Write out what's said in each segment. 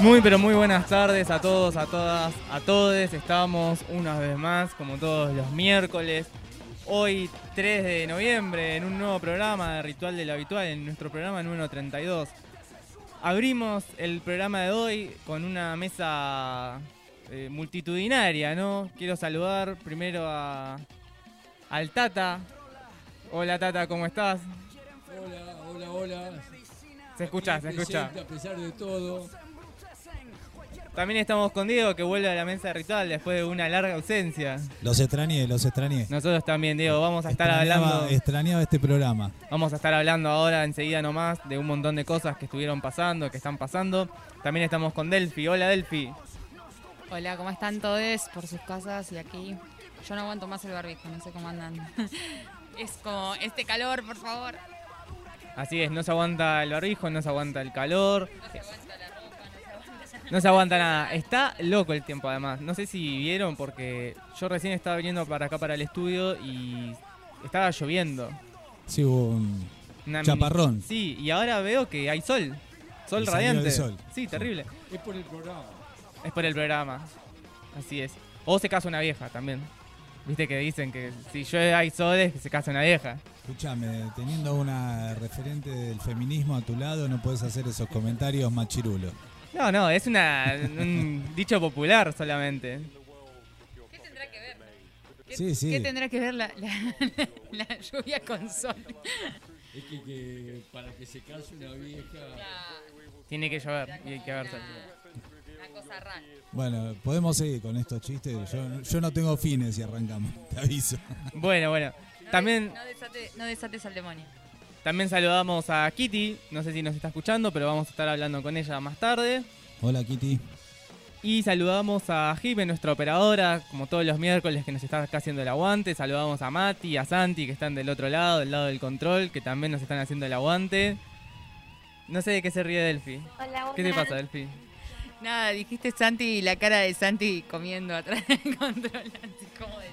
Muy pero muy buenas tardes a todos, a todas, a todos. Estamos una vez más, como todos los miércoles. Hoy 3 de noviembre en un nuevo programa de Ritual de lo Habitual, en nuestro programa número 32. Abrimos el programa de hoy con una mesa eh, multitudinaria, ¿no? Quiero saludar primero a, al Tata. Hola Tata, ¿cómo estás? Hola, hola, hola. Se escucha, se escucha. A pesar de todo. También estamos con Diego que vuelve a la mesa de ritual después de una larga ausencia. Los extrañé, los extrañé. Nosotros también, Diego, vamos a estar Extrañaba- hablando. Extrañaba este programa. Vamos a estar hablando ahora enseguida nomás de un montón de cosas que estuvieron pasando, que están pasando. También estamos con Delphi. Hola Delphi. Hola, ¿cómo están todos por sus casas y aquí? Yo no aguanto más el barbijo, no sé cómo andan. es como este calor, por favor. Así es, no se aguanta el barbijo, no se aguanta el calor. No se aguanta nada. Está loco el tiempo además. No sé si vieron porque yo recién estaba viniendo para acá para el estudio y estaba lloviendo. Sí, hubo un Una chaparrón. mini- Sí, y ahora veo que hay sol. Sol salió radiante. el sol. Sí, terrible. Es por el programa. Es por el programa. Así es. O se casa una vieja también. Viste que dicen que si llueve hay sol es que se casa una vieja. Escúchame, teniendo una referente del feminismo a tu lado, no puedes hacer esos comentarios machirulos. No, no, es una, un dicho popular solamente. ¿Qué tendrá que ver? ¿Qué, Sí, sí. qué tendrá que ver la, la- la lluvia con sol? Es que, que para que se case una vieja. Tiene que llover y hay que verse. Una cosa rara. Bueno, podemos seguir con estos chistes. Yo, yo no tengo fines y arrancamos, te aviso. Bueno, bueno. También, No, desate- no desates al demonio. También saludamos a Kitty. No sé si nos está escuchando, pero vamos a estar hablando con ella más tarde. Hola, Kitty. Y saludamos a Jime, nuestra operadora, como todos los miércoles que nos está acá haciendo el aguante. Saludamos a Mati, a Santi, que están del otro lado, del lado del control, que también nos están haciendo el aguante. No sé de qué se ríe Delphi. Hola, ¿Qué te hola. pasa, Delphi? Nada, dijiste Santi y la cara de Santi comiendo atrás del control.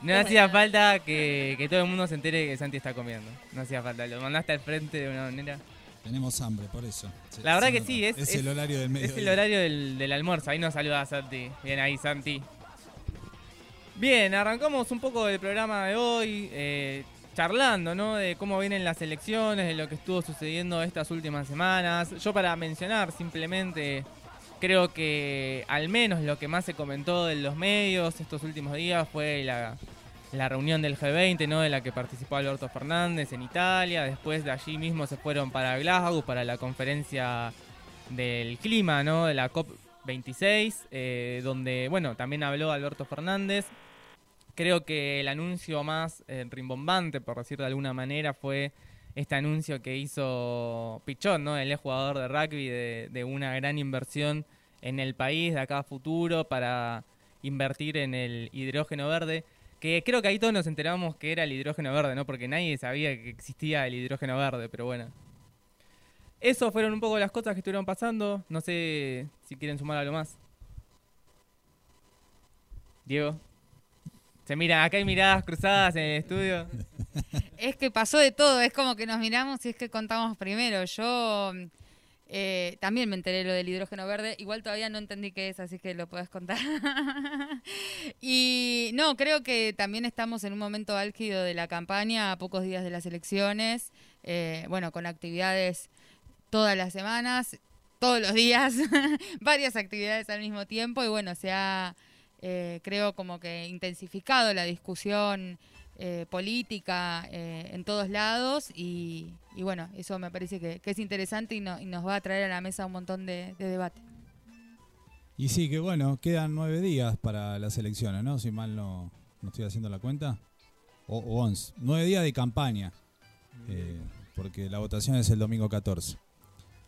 No hacía falta que, que todo el mundo se entere que Santi está comiendo. No hacía falta, lo mandaste al frente de una manera. Tenemos hambre, por eso. Se- La verdad que sí, es, Es, el horario del medio. Es el horario del, del almuerzo. Ahí nos saluda Santi. Bien ahí, Santi. Bien, arrancamos un poco del programa de hoy, eh, charlando, ¿no? De cómo vienen las elecciones, de lo que estuvo sucediendo estas últimas semanas. Yo para mencionar simplemente, creo que al menos lo que más se comentó en los medios estos últimos días fue la, reunión del G20, ¿no? De la que participó Alberto Fernández en Italia. Después de allí mismo se fueron para Glasgow, para la conferencia del clima, ¿no? De la COP26, eh, donde, bueno, también habló Alberto Fernández. Creo que el anuncio más eh, rimbombante, por decir de alguna manera, fue este anuncio que hizo Pichón, ¿no? El jugador de rugby, de una gran inversión en el país de acá a futuro para invertir en el hidrógeno verde. Que creo que ahí todos nos enteramos que era el hidrógeno verde, ¿no? Porque nadie sabía que existía el hidrógeno verde, pero bueno. Eso fueron un poco las cosas que estuvieron pasando. No sé si quieren sumar algo más. Diego. Se mira, acá hay miradas cruzadas en el estudio. Es que pasó de todo, es como que nos miramos y es que contamos primero. Yo Eh, también me enteré lo del hidrógeno verde. Igual todavía no entendí qué es, así que lo puedes contar. y no, creo que también estamos en un momento álgido de la campaña, a pocos días de las elecciones. Eh, bueno, con actividades todas las semanas, todos los días, varias actividades al mismo tiempo. Y bueno, se ha, eh, creo, como que intensificado la discusión eh, política eh, en todos lados y, bueno, eso me parece que, es interesante y, no, y, nos va a traer a la mesa un montón de, de, debate. Y sí, que bueno, quedan nueve días para las elecciones, ¿no? Si mal no, estoy haciendo la cuenta. O, o once. Nueve días de campaña, eh, porque la votación es el domingo 14.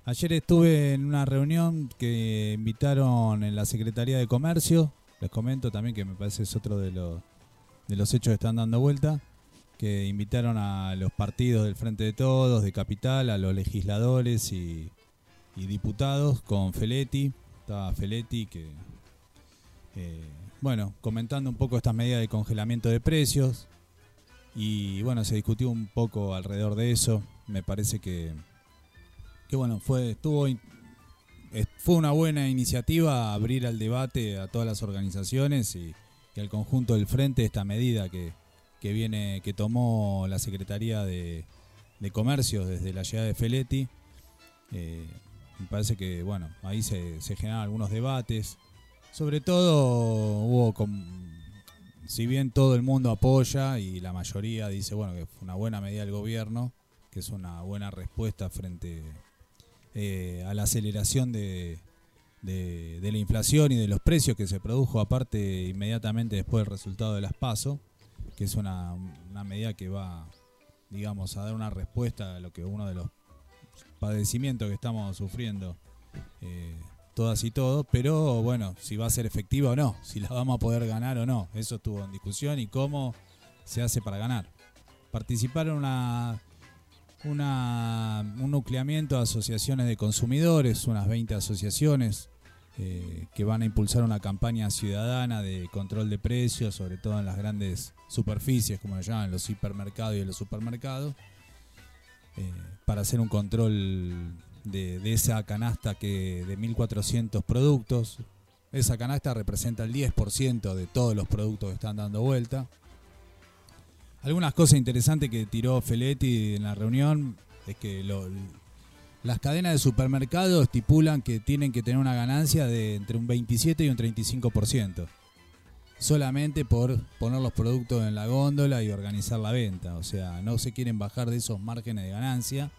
Ayer estuve en una reunión que invitaron en la Secretaría de Comercio. Les comento también que me parece es otro de los de los hechos que están dando vuelta, que invitaron a los partidos del Frente de Todos, de Capital, a los legisladores y, diputados con Feletti. Estaba Feletti que, eh, bueno, comentando un poco estas medidas de congelamiento de precios. Y bueno, se discutió un poco alrededor de eso. Me parece que, que bueno, fue, estuvo, fue una buena iniciativa abrir al debate a todas las organizaciones y, al conjunto del frente esta medida que, que viene que tomó la Secretaría de, de Comercio desde la llegada de Feletti. Eh, me parece que bueno, ahí se, se generan algunos debates. Sobre todo hubo con, si bien todo el mundo apoya y la mayoría dice bueno que fue una buena medida del gobierno, que es una buena respuesta frente eh, a la aceleración de, de, la inflación y de los precios que se produjo aparte inmediatamente después del resultado de las PASO, que es una, una, medida que va, digamos, a dar una respuesta a lo que uno de los padecimientos que estamos sufriendo eh, todas y todos, pero bueno, si va a ser efectiva o no, si la vamos a poder ganar o no, eso estuvo en discusión y cómo se hace para ganar. Participaron una un nucleamiento de asociaciones de consumidores, unas 20 asociaciones eh, que van a impulsar una campaña ciudadana de control de precios, sobre todo en las grandes superficies, como lo llaman, los hipermercados y los supermercados, eh, para hacer un control de, de, esa canasta que de 1.400 productos. Esa canasta representa el 10% de todos los productos que están dando vuelta. Algunas cosas interesantes que tiró Feletti en la reunión es que las cadenas de supermercados estipulan que tienen que tener una ganancia de entre un 27 y un 35%. Solamente por poner los productos en la góndola y organizar la venta. O sea, no se quieren bajar de esos márgenes de ganancia.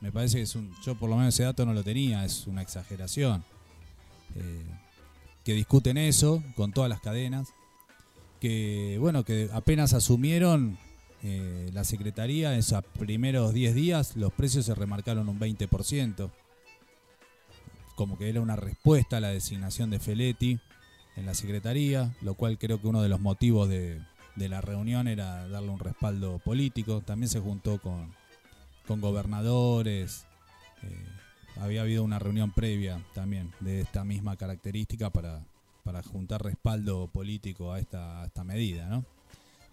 Me parece que es. Yo por lo menos ese dato no lo tenía, es una exageración. Eh, que discuten eso con todas las cadenas que bueno que apenas asumieron eh, la secretaría en esos primeros 10 días los precios se remarcaron un 20% como que era una respuesta a la designación de Feletti en la secretaría lo cual creo que uno de los motivos de, de la reunión era darle un respaldo político. También se juntó con, con gobernadores eh, había habido una reunión previa también de esta misma característica para para juntar respaldo político a esta, medida. ¿no?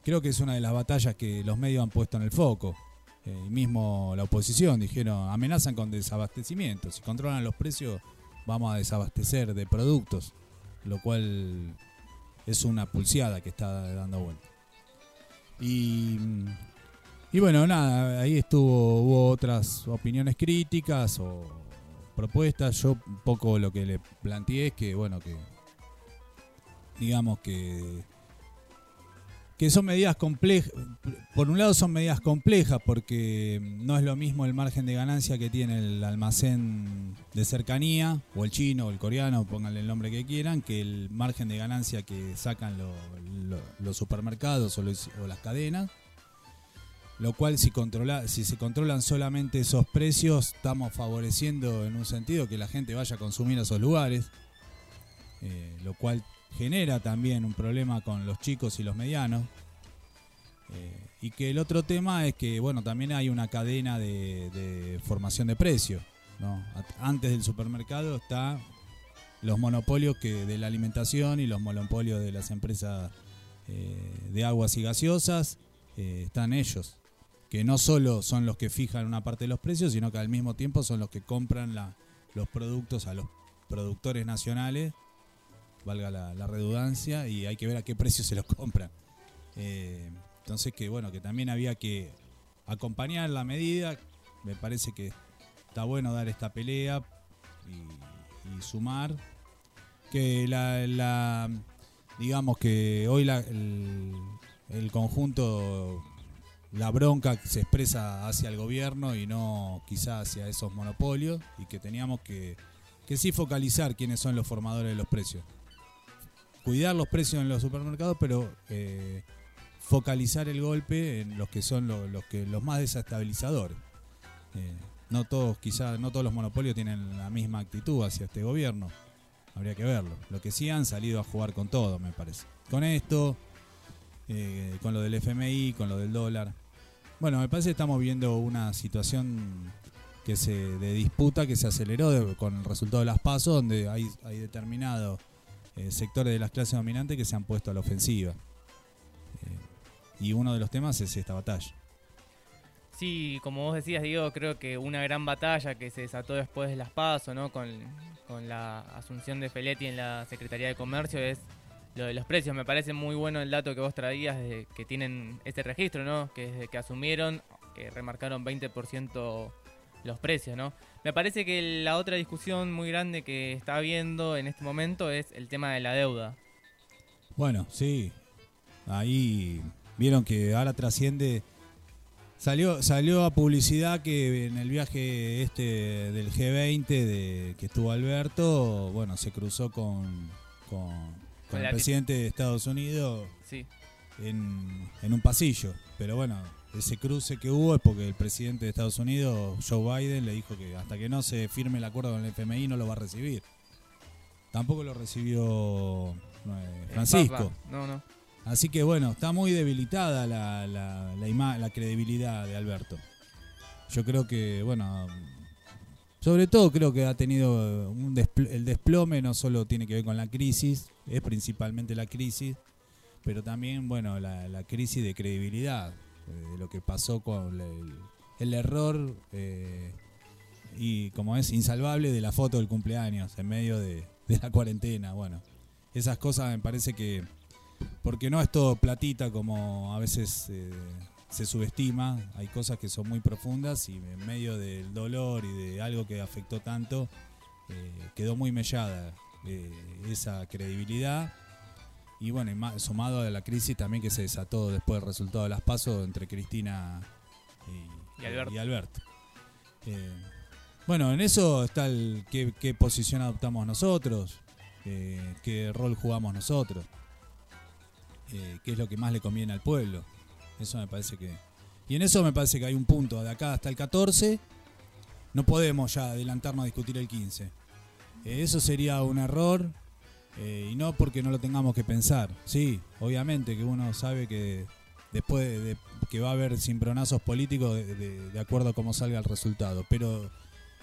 Creo que es una de las batallas que los medios han puesto en el foco. Eh, mismo la oposición dijeron, amenazan con desabastecimiento. Si controlan los precios, vamos a desabastecer de productos, lo cual es una pulseada que está dando vuelta. Y, y bueno, nada, ahí estuvo, hubo otras opiniones críticas o propuestas. Yo un poco lo que le planteé es que, bueno, que digamos que que son medidas complejas. Por un lado son medidas complejas porque no es lo mismo el margen de ganancia que tiene el almacén de cercanía, o el chino, o el coreano, pónganle el nombre que quieran, que el margen de ganancia que sacan lo, lo, los supermercados o, las cadenas. Lo cual si, controla, si se controlan solamente esos precios, estamos favoreciendo en un sentido que la gente vaya a consumir a esos lugares. Eh, lo cual genera también un problema con los chicos y los medianos. Eh, y que el otro tema es que, bueno, también hay una cadena de, formación de precios. ¿no? Antes del supermercado está los monopolios que de la alimentación y los monopolios de las empresas eh, de aguas y gaseosas. Eh, están ellos, que no solo son los que fijan una parte de los precios, sino que al mismo tiempo son los que compran los productos a los productores nacionales, valga la, redundancia, y hay que ver a qué precio se los compra. Eh, entonces que bueno, que también había que acompañar la medida, me parece que está bueno dar esta pelea y, sumar. Que la, digamos que hoy la- el, el conjunto, la bronca se expresa hacia el gobierno y no quizá hacia esos monopolios y que teníamos que, que sí focalizar quiénes son los formadores de los precios. Cuidar los precios en los supermercados, pero eh, focalizar el golpe en los que son lo- los que los más desestabilizadores. Eh, no todos, quizá no todos los monopolios tienen la misma actitud hacia este gobierno. Habría que verlo. Lo que sí han salido a jugar con todo, me parece. Con esto, eh, con lo del FMI, con lo del dólar. Bueno, me parece que estamos viendo una situación que se de disputa que se aceleró con el resultado de las pasos, donde hay, determinados eh, sectores de las clases dominantes que se han puesto a la ofensiva. Eh, y uno de los temas es esta batalla. Sí, como vos decías, Diego, creo que una gran batalla que se desató después de las PASO, ¿no? Con, con la asunción de Feletti en la Secretaría de Comercio es lo de los precios. Me parece muy bueno el dato que vos traías de que tienen ese registro, ¿no? Que desde que asumieron, que remarcaron 20% los precios, ¿no? Me parece que la otra discusión muy grande que está habiendo en este momento es el tema de la deuda. Bueno, sí. Ahí vieron que ahora trasciende. Salió, salió a publicidad que en el viaje este del G20 de, que estuvo Alberto, bueno, se cruzó con, con, con el presidente de Estados Unidos Sí. en, en un pasillo. Pero bueno, ese cruce que hubo es porque el presidente de Estados Unidos, Joe Biden, le dijo que hasta que no se firme el acuerdo con el FMI no lo va a recibir. Tampoco lo recibió eh, el Francisco. Papa. No, no. Así que bueno, está muy debilitada la, la, la, la credibilidad de Alberto. Yo creo que, bueno, sobre todo creo que ha tenido un despl- el desplome, no solo tiene que ver con la crisis, es principalmente la crisis, pero también, bueno, la, crisis de credibilidad, eh, de lo que pasó con el, error eh, y, como es, insalvable de la foto del cumpleaños en medio de, la cuarentena. Bueno, esas cosas me parece que porque no es todo platita como a veces eh, se subestima, hay cosas que son muy profundas y en medio del dolor y de algo que afectó tanto, eh, quedó muy mellada eh, esa credibilidad. Y bueno, y sumado a la crisis también que se desató después del resultado de las pasos entre Cristina y, Y Alberto. Alberto. Eh, bueno, en eso está el qué, qué posición adoptamos nosotros, eh, qué rol jugamos nosotros eh, qué es lo que más le conviene al pueblo. Eso me parece que... Y en eso me parece que hay un punto, de acá hasta el 14, no podemos ya adelantarnos a discutir el 15. Eh, eso sería un error, eh, y no porque no lo tengamos que pensar. Sí, obviamente que uno sabe que después de, que va a haber cimbronazos políticos de, acuerdo a cómo salga el resultado, pero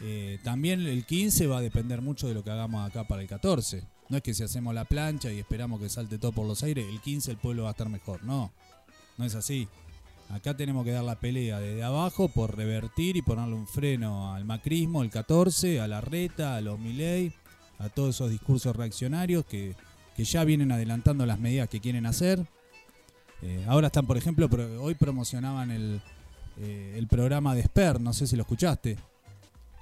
eh, también el 15 va a depender mucho de lo que hagamos acá para el 14. No es que si hacemos la plancha y esperamos que salte todo por los aires, el 15 el pueblo va a estar mejor. No, no es así. Acá tenemos que dar la pelea desde abajo por revertir y ponerle un freno al macrismo, el 14, a la reta, a los Milei, a todos esos discursos reaccionarios que, que ya vienen adelantando las medidas que quieren hacer. Eh, ahora están, por ejemplo, pro- hoy promocionaban el, eh, el programa de SPER, no sé si lo escuchaste.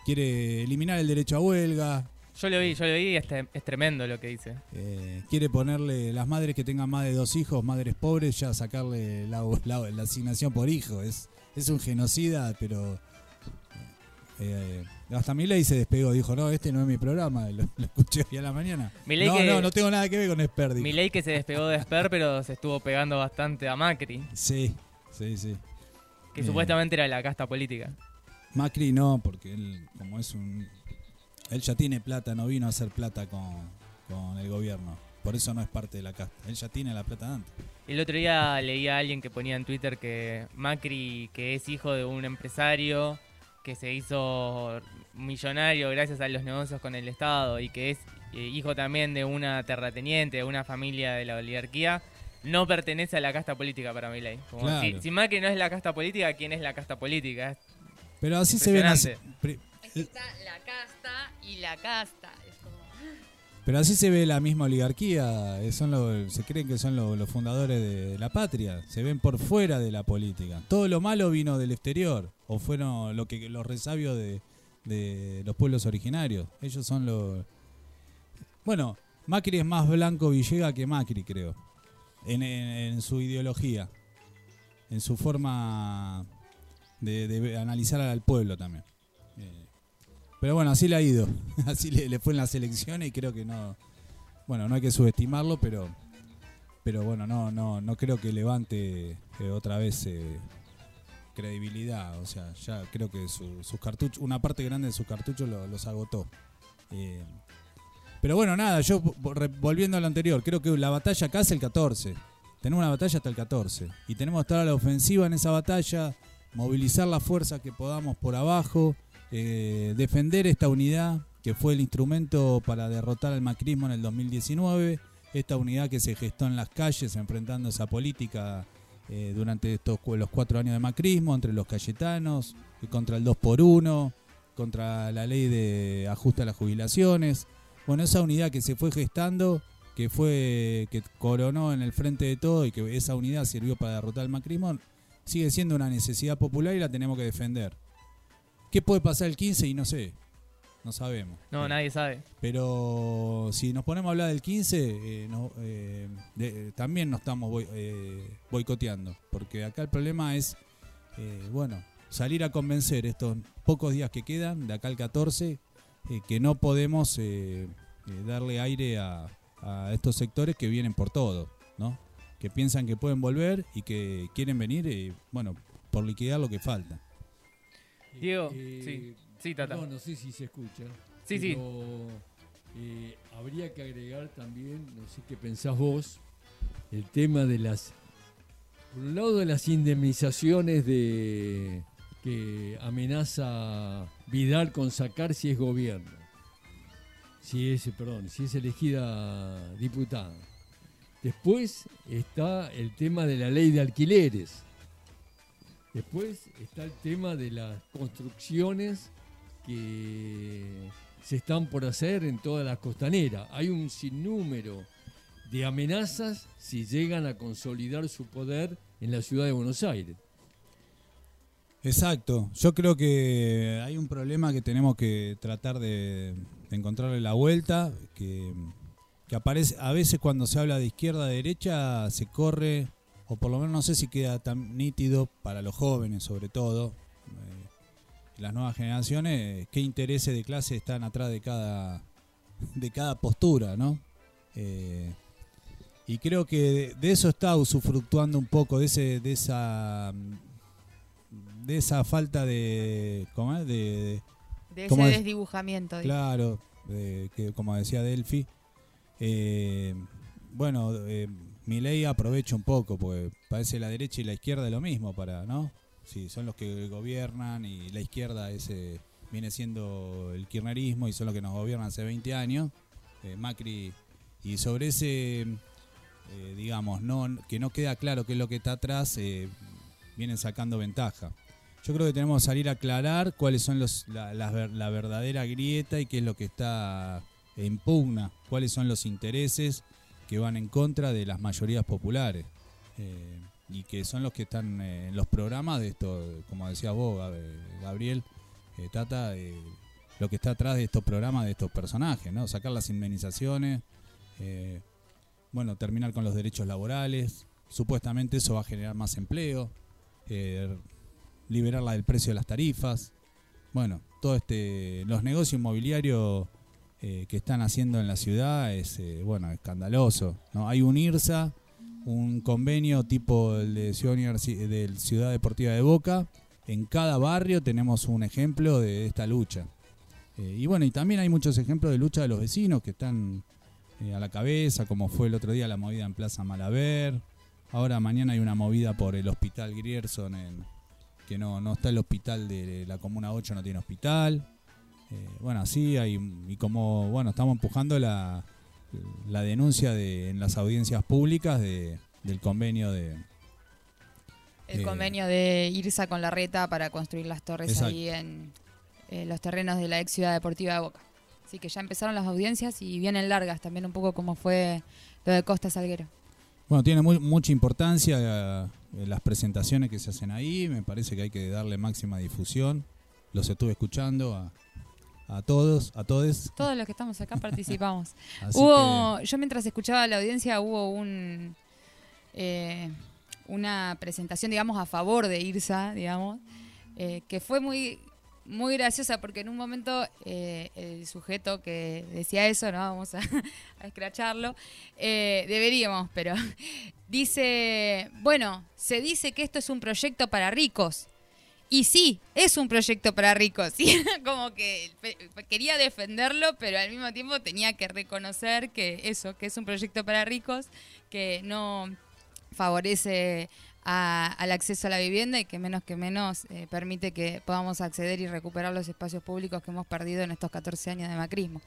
Quiere eliminar el derecho a huelga, Yo lo vi, yo lo vi y es, tre- es tremendo lo que dice. eh, quiere ponerle las madres que tengan más de dos hijos, madres pobres, ya sacarle la, la- la asignación por hijo. Es, es un genocida, pero eh, hasta Milei se despegó. Dijo, no, este no es mi programa. Lo, lo escuché hoy a la mañana. Milei no, que- no, no tengo nada que ver con Esper. Milei que se despegó de Esper, pero se estuvo pegando bastante a Macri, Sí, sí, sí. que Eh. supuestamente era la casta política. Macri no, porque él, como es un... Él ya tiene plata, no vino a hacer plata con, con el gobierno. Por eso no es parte de la casta. Él ya tiene la plata antes. El otro día leía a alguien que ponía en Twitter que Macri, que es hijo de un empresario que se hizo millonario gracias a los negocios con el Estado y que es eh, hijo también de una terrateniente, de una familia de la oligarquía, no pertenece a la casta política para Milei. Como Claro. si, si Macri no es la casta política, ¿quién es la casta política? Pero así se ven... así- está la casta y la casta. Es como... Pero así se ve la misma oligarquía, eh, son los- se creen que son lo- los fundadores de la patria, se ven por fuera de la política. Todo lo malo vino del exterior, o fueron lo que los resabios de, de los pueblos originarios. Ellos son los... Bueno, Macri es más blanco Villega que Macri, creo, en, su ideología, en su forma de, analizar al pueblo también. Eh, pero bueno, así le ha ido. Así le, le fue en las elecciones y creo que no. Bueno, no hay que subestimarlo, pero. Pero bueno, no, no, no creo que levante eh, otra vez eh, credibilidad. O sea, ya creo que su- sus cartuchos, una parte grande de sus cartuchos lo- los agotó. Eh, pero bueno, nada, yo volviendo a lo anterior, creo que la batalla acá es el 14. Tenemos una batalla hasta el 14. Y tenemos que estar a la ofensiva en esa batalla, movilizar la fuerza que podamos por abajo, eh, defender esta unidad que fue el instrumento para derrotar al macrismo en el 2019, esta unidad que se gestó en las calles enfrentando esa política eh, durante estos los cuatro años de macrismo entre los cayetanos, y contra el 2 por 1 contra la ley de ajuste a las jubilaciones. Bueno, esa unidad que se fue gestando, que fue que coronó en el frente de todo y que esa unidad sirvió para derrotar al macrismo, sigue siendo una necesidad popular y la tenemos que defender. ¿Qué puede pasar el 15? Y no sé, no sabemos. No, Eh, nadie sabe. Pero si nos ponemos a hablar del 15, eh, no, eh, de- también nos estamos boi- eh, boicoteando. Porque acá el problema es, eh, bueno, salir a convencer estos pocos días que quedan, de acá al 14, eh, que no podemos eh, eh, darle aire a, a estos sectores que vienen por todo, ¿no? Que piensan que pueden volver y que quieren venir, eh, bueno, por liquidar lo que falta. Diego, Eh, sí, sí, Tata. No, no sé si se escucha. Sí, sí. pero, eh, habría que agregar también, no sé qué pensás vos, el tema de las. Por un lado, de las indemnizaciones de que amenaza Vidal con sacar si es gobierno. Si es, perdón, si es elegida diputada. Después está el tema de la ley de alquileres. Después está el tema de las construcciones que se están por hacer en toda la costanera. Hay un sinnúmero de amenazas si llegan a consolidar su poder en la ciudad de Buenos Aires. Exacto. Yo creo que hay un problema que tenemos que tratar de, encontrarle la vuelta, que, que aparece a veces cuando se habla de izquierda a derecha se corre, o por lo menos no sé si queda tan nítido para los jóvenes sobre todo, las nuevas generaciones, qué intereses de clase están atrás de cada, de cada postura, ¿no? Eh, y creo que de, eso está usufructuando un poco, de, ese, de esa de esa falta de ¿cómo es? de, De ese desdibujamiento. claro de- que como decía Delphi eh, bueno eh, Milei aprovecha un poco porque parece la derecha y la izquierda lo mismo para no sí son los que gobiernan y la izquierda ese viene siendo el kirchnerismo y son los que nos gobiernan hace 20 años eh, Macri. Y sobre ese eh, digamos no que no queda claro qué es lo que está atrás eh, vienen sacando ventaja. Yo creo que tenemos que salir a aclarar cuáles son los, la, la ver- la verdadera grieta y qué es lo que está en pugna, cuáles son los intereses que van en contra de las mayorías populares y que son los que están eh, en los programas de esto, como decías vos, Gab- Gabriel, eh, Tata, eh, lo que está atrás de estos programas, de estos personajes, ¿no? Sacar las indemnizaciones, eh, bueno, terminar con los derechos laborales, supuestamente eso va a generar más empleo, eh, liberarla del precio de las tarifas. Bueno, todo este los negocios inmobiliarios que están haciendo en la ciudad es bueno escandaloso. ¿no? Hay un IRSA, un convenio tipo el de Ciudad, Ciudad Deportiva de Boca. En cada barrio tenemos un ejemplo de esta lucha. Eh, y bueno, y también hay muchos ejemplos de lucha de los vecinos que están eh, a la cabeza, como fue el otro día la movida en Plaza Malaver. Ahora mañana hay una movida por el Hospital Grierson, que no, no está el hospital de la Comuna 8, no tiene hospital. Eh, bueno, así hay, y como, bueno, estamos empujando la, la denuncia de, en las audiencias públicas de, del convenio de... El convenio de Irsa con la reta para construir las torres Exacto. ahí en eh, los terrenos de la ex ciudad deportiva de Boca. Así que ya empezaron las audiencias y vienen largas también un poco como fue lo de Costa Salguero. Bueno, tiene muy- mucha importancia eh, las presentaciones que se hacen ahí. Me parece que hay que darle máxima difusión. Los estuve escuchando a, a todos, a todos. Todos los que estamos acá participamos. Hubo, yo mientras escuchaba la audiencia hubo un eh, una presentación, digamos, a favor de Irsa, digamos, eh, que fue muy muy graciosa porque en un momento eh, el sujeto que decía eso, no vamos a, a escracharlo, eh, deberíamos, pero dice, bueno, se dice que esto es un proyecto para ricos. Y sí, es un proyecto para ricos. Como que quería defenderlo, pero al mismo tiempo tenía que reconocer que eso, que es un proyecto para ricos, que no favorece a- al acceso a la vivienda y que menos que menos eh, permite que podamos acceder y recuperar los espacios públicos que hemos perdido en estos 14 años de macrismo.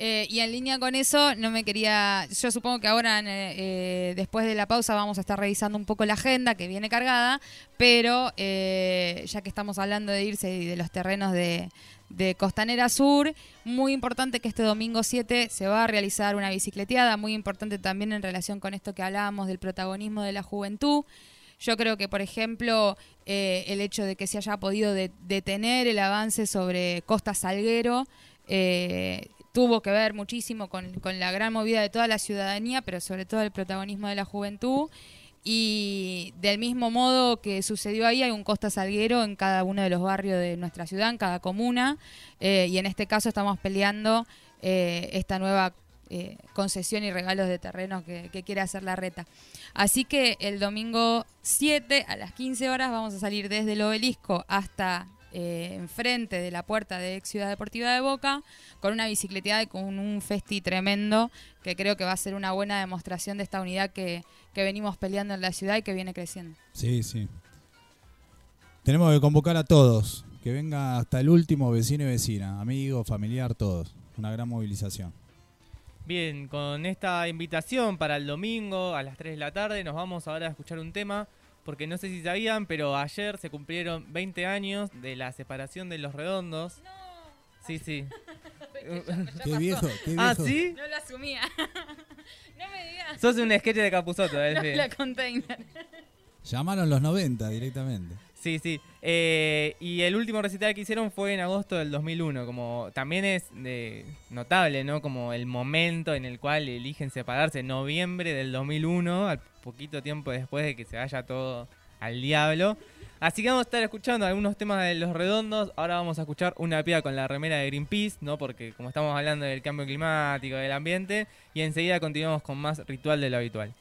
Eh, y en línea con eso, no me quería. Yo supongo que ahora, eh, eh, después de la pausa, vamos a estar revisando un poco la agenda que viene cargada, pero eh, ya que estamos hablando de irse y de los terrenos de, de Costanera Sur, muy importante que este domingo 7 se va a realizar una bicicleteada, muy importante también en relación con esto que hablábamos del protagonismo de la juventud. Yo creo que, por ejemplo, eh, el hecho de que se haya podido de- detener el avance sobre Costa Salguero eh, tuvo que ver muchísimo con, con la gran movida de toda la ciudadanía, pero sobre todo el protagonismo de la juventud. Y del mismo modo que sucedió ahí, hay un Costa Salguero en cada uno de los barrios de nuestra ciudad, en cada comuna. eh, y en este caso estamos peleando eh, esta nueva eh, concesión y regalos de terrenos que, que quiere hacer la reta. Así que el domingo 7 a las 15 horas vamos a salir desde el obelisco hasta eh, enfrente de la puerta de Ex Ciudad Deportiva de Boca con una bicicleteada y con un festi tremendo que creo que va a ser una buena demostración de esta unidad que, que venimos peleando en la ciudad y que viene creciendo. Sí, sí. Tenemos que convocar a todos. Que venga hasta el último vecino y vecina, amigo, familiar, todos. Una gran movilización. Bien, con esta invitación para el domingo a las 3 de la tarde nos vamos ahora a escuchar un tema, porque no sé si sabían, pero ayer se cumplieron 20 años de la separación de los redondos. Sí, sí. Qué viejo, qué viejo. ah, ¿sí? No lo asumía. no me digas. Sos un sketch de Capuzoto, ¿eh? No, la container. Llamaron los 90 directamente. Sí, sí. Eh, y el último recital que hicieron fue en agosto del 2001. Como también es de, notable, ¿no? Como el momento en el cual eligen separarse, noviembre del 2001, al poquito tiempo después de que se vaya todo al diablo. Así que vamos a estar escuchando algunos temas de Los Redondos. Ahora vamos a escuchar una piba con la remera de Greenpeace, ¿no? Porque como estamos hablando del cambio climático, del ambiente, y enseguida continuamos con más ritual de lo habitual.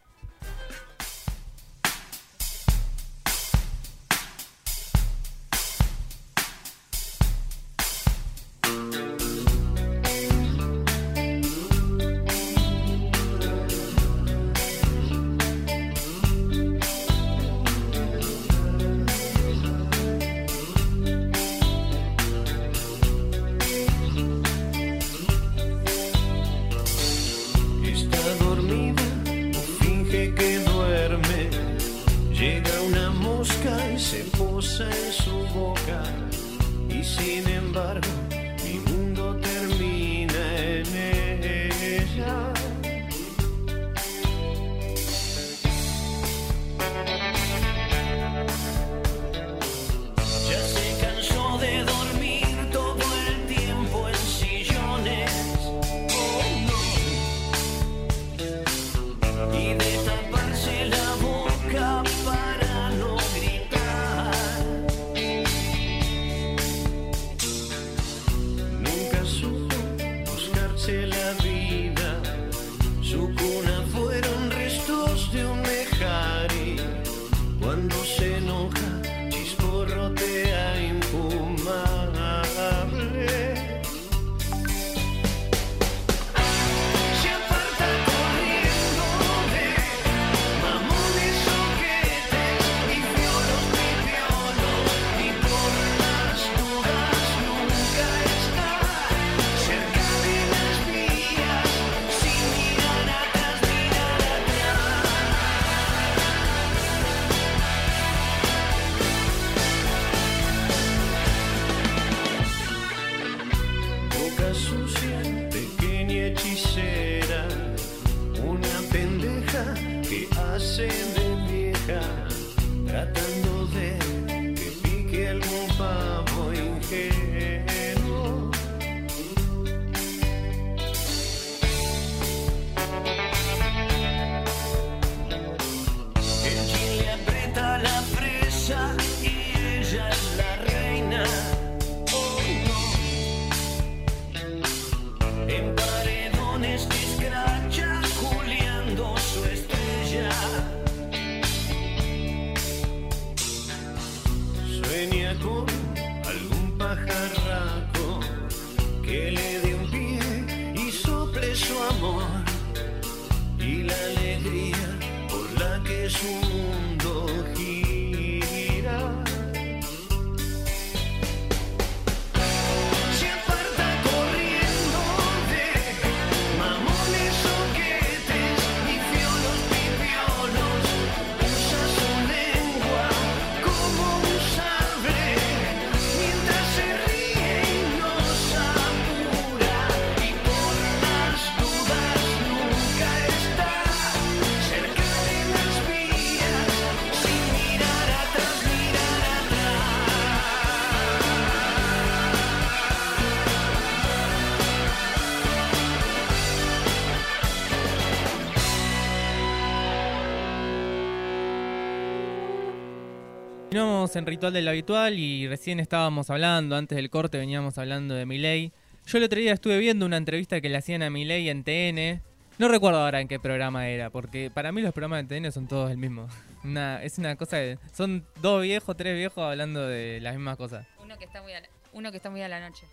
En Ritual del Habitual y recién estábamos hablando, antes del corte veníamos hablando de Milei. Yo el otro día estuve viendo una entrevista que le hacían a Milei en TN. No recuerdo ahora en qué programa era, porque para mí los programas de TN son todos el mismo. Una, es una cosa de... Son dos viejos, tres viejos hablando de las mismas cosas. Uno que está muy a la, uno que está muy a la noche.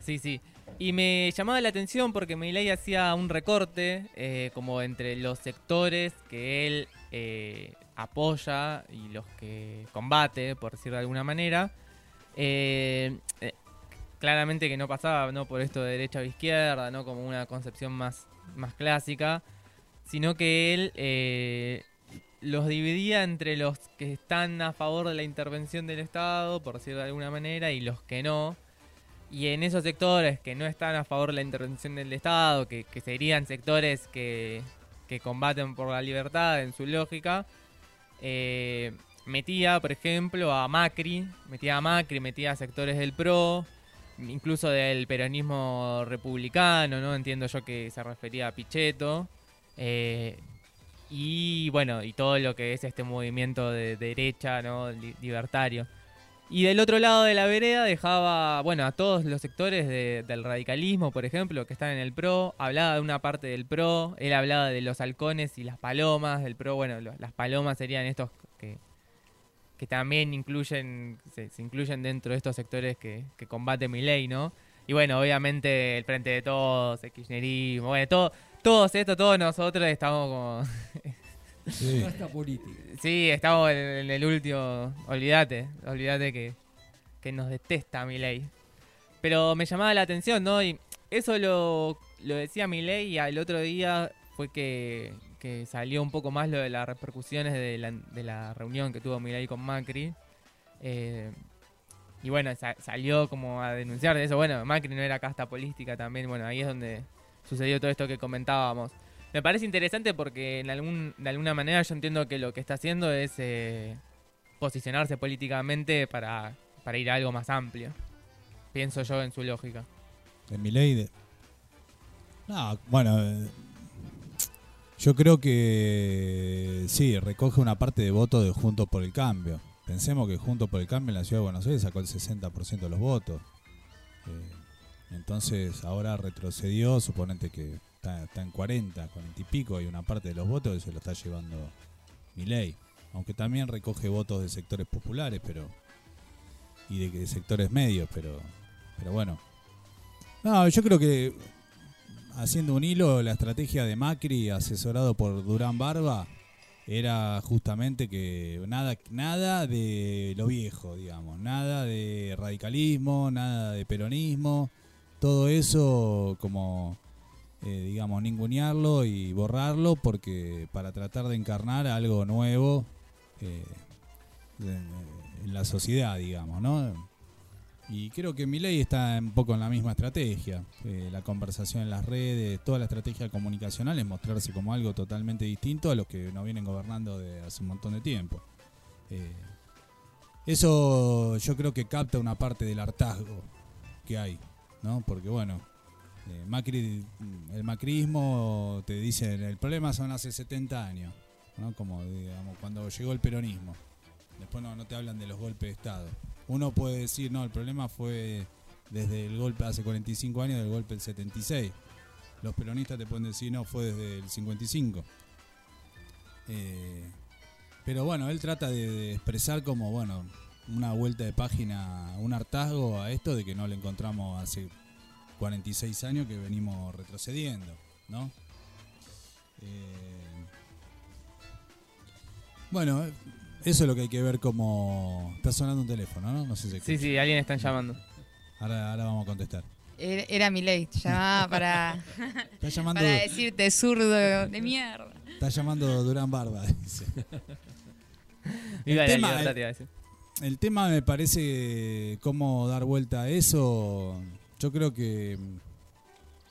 Sí, sí. Y me llamaba la atención porque Milei hacía un recorte eh, como entre los sectores que él eh, apoya y los que combate, por decirlo de alguna manera. Eh, eh, claramente que no pasaba no por esto de derecha o izquierda, no como una concepción más, más clásica, sino que él eh, los dividía entre los que están a favor de la intervención del Estado, por decirlo de alguna manera, y los que no. Y en esos sectores que no están a favor de la intervención del Estado, que, que serían sectores que, que combaten por la libertad en su lógica, eh, metía, por ejemplo, a Macri, metía a Macri, metía a sectores del PRO, incluso del peronismo republicano, ¿no? Entiendo yo que se refería a Pichetto. eh, y bueno, y todo lo que es este movimiento de derecha, ¿no? Li- libertario. Y del otro lado de la vereda dejaba, bueno, a todos los sectores de- del radicalismo, por ejemplo, que están en el PRO. Hablaba de una parte del PRO, él hablaba de los halcones y las palomas del PRO. Bueno, lo- las palomas serían estos que, que también incluyen, se, incluyen dentro de estos sectores que, que combate mi ley, ¿no? Y bueno, obviamente el Frente de Todos, el Kirchnerismo, bueno, todo, todos estos, todos nosotros estamos como... Sí. Hasta política. Sí, estamos en, en el último. Olvídate, olvídate que, que nos detesta Milei. Pero me llamaba la atención, ¿no? Y eso lo, lo decía Milei y al otro día fue que, que salió un poco más lo de las repercusiones de la, de la reunión que tuvo Milei con Macri. Eh, y bueno, sa- salió como a denunciar de eso. Bueno, Macri no era casta política también. Bueno, ahí es donde sucedió todo esto que comentábamos. Me parece interesante porque en de alguna manera yo entiendo que lo que está haciendo es eh, posicionarse políticamente para, para ir a algo más amplio. Pienso yo en su lógica. de mi ley de... No, bueno, eh, yo creo que sí, recoge una parte de votos de Juntos por el Cambio. Pensemos que Juntos por el Cambio en la ciudad de Buenos Aires sacó el 60% de los votos. Eh, entonces ahora retrocedió, suponete que está, en 40, 40 y pico, y una parte de los votos se lo está llevando mi ley. Aunque también recoge votos de sectores populares, pero y de, de sectores medios, pero pero bueno. No, yo creo que haciendo un hilo, la estrategia de Macri, asesorado por Durán Barba, era justamente que nada, nada de lo viejo, digamos, nada de radicalismo, nada de peronismo, todo eso como, eh, digamos, ningunearlo y borrarlo porque para tratar de encarnar algo nuevo eh, en, la sociedad, digamos, ¿no? Y creo que mi ley está un poco en la misma estrategia. Eh, la conversación en las redes, toda la estrategia comunicacional es mostrarse como algo totalmente distinto a los que nos vienen gobernando de hace un montón de tiempo. Eh, eso yo creo que capta una parte del hartazgo que hay, ¿no? Porque bueno, eh, Macri, el macrismo te dice, el problema son hace 70 años, ¿no? Como digamos, cuando llegó el peronismo. Después no, no te hablan de los golpes de Estado. Uno puede decir, no, el problema fue desde el golpe hace 45 años, del golpe del 76. Los peronistas te pueden decir, no, fue desde el 55. Eh, pero bueno, él trata de, de expresar como, bueno, una vuelta de página, un hartazgo a esto de que no le encontramos hace 46 años que venimos retrocediendo, ¿no? Eh, bueno, eso es lo que hay que ver como... Está sonando un teléfono, ¿no? No sé si... Sí, sí, alguien están llamando. Ahora, ahora vamos a contestar. Era, era mi ley, llamaba para, Está llamando, para decirte zurdo de mierda. está llamando Durán Barba, dice. Viva la tema, libertad. El tema me parece cómo dar vuelta a eso. Yo creo que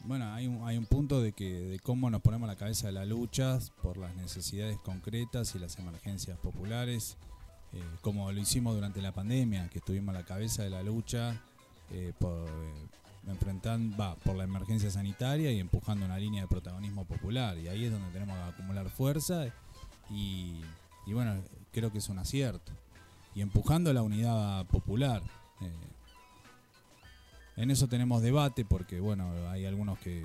bueno, hay un, hay un punto de que de cómo nos ponemos a la cabeza de la lucha por las necesidades concretas y las emergencias populares, eh, como lo hicimos durante la pandemia, que estuvimos a la cabeza de la lucha eh, por eh, enfrentando, por la emergencia sanitaria y empujando una línea de protagonismo popular. Y ahí es donde tenemos que acumular fuerza y, bueno, creo que es un acierto y empujando la unidad popular. En eso tenemos debate porque, bueno, hay algunos que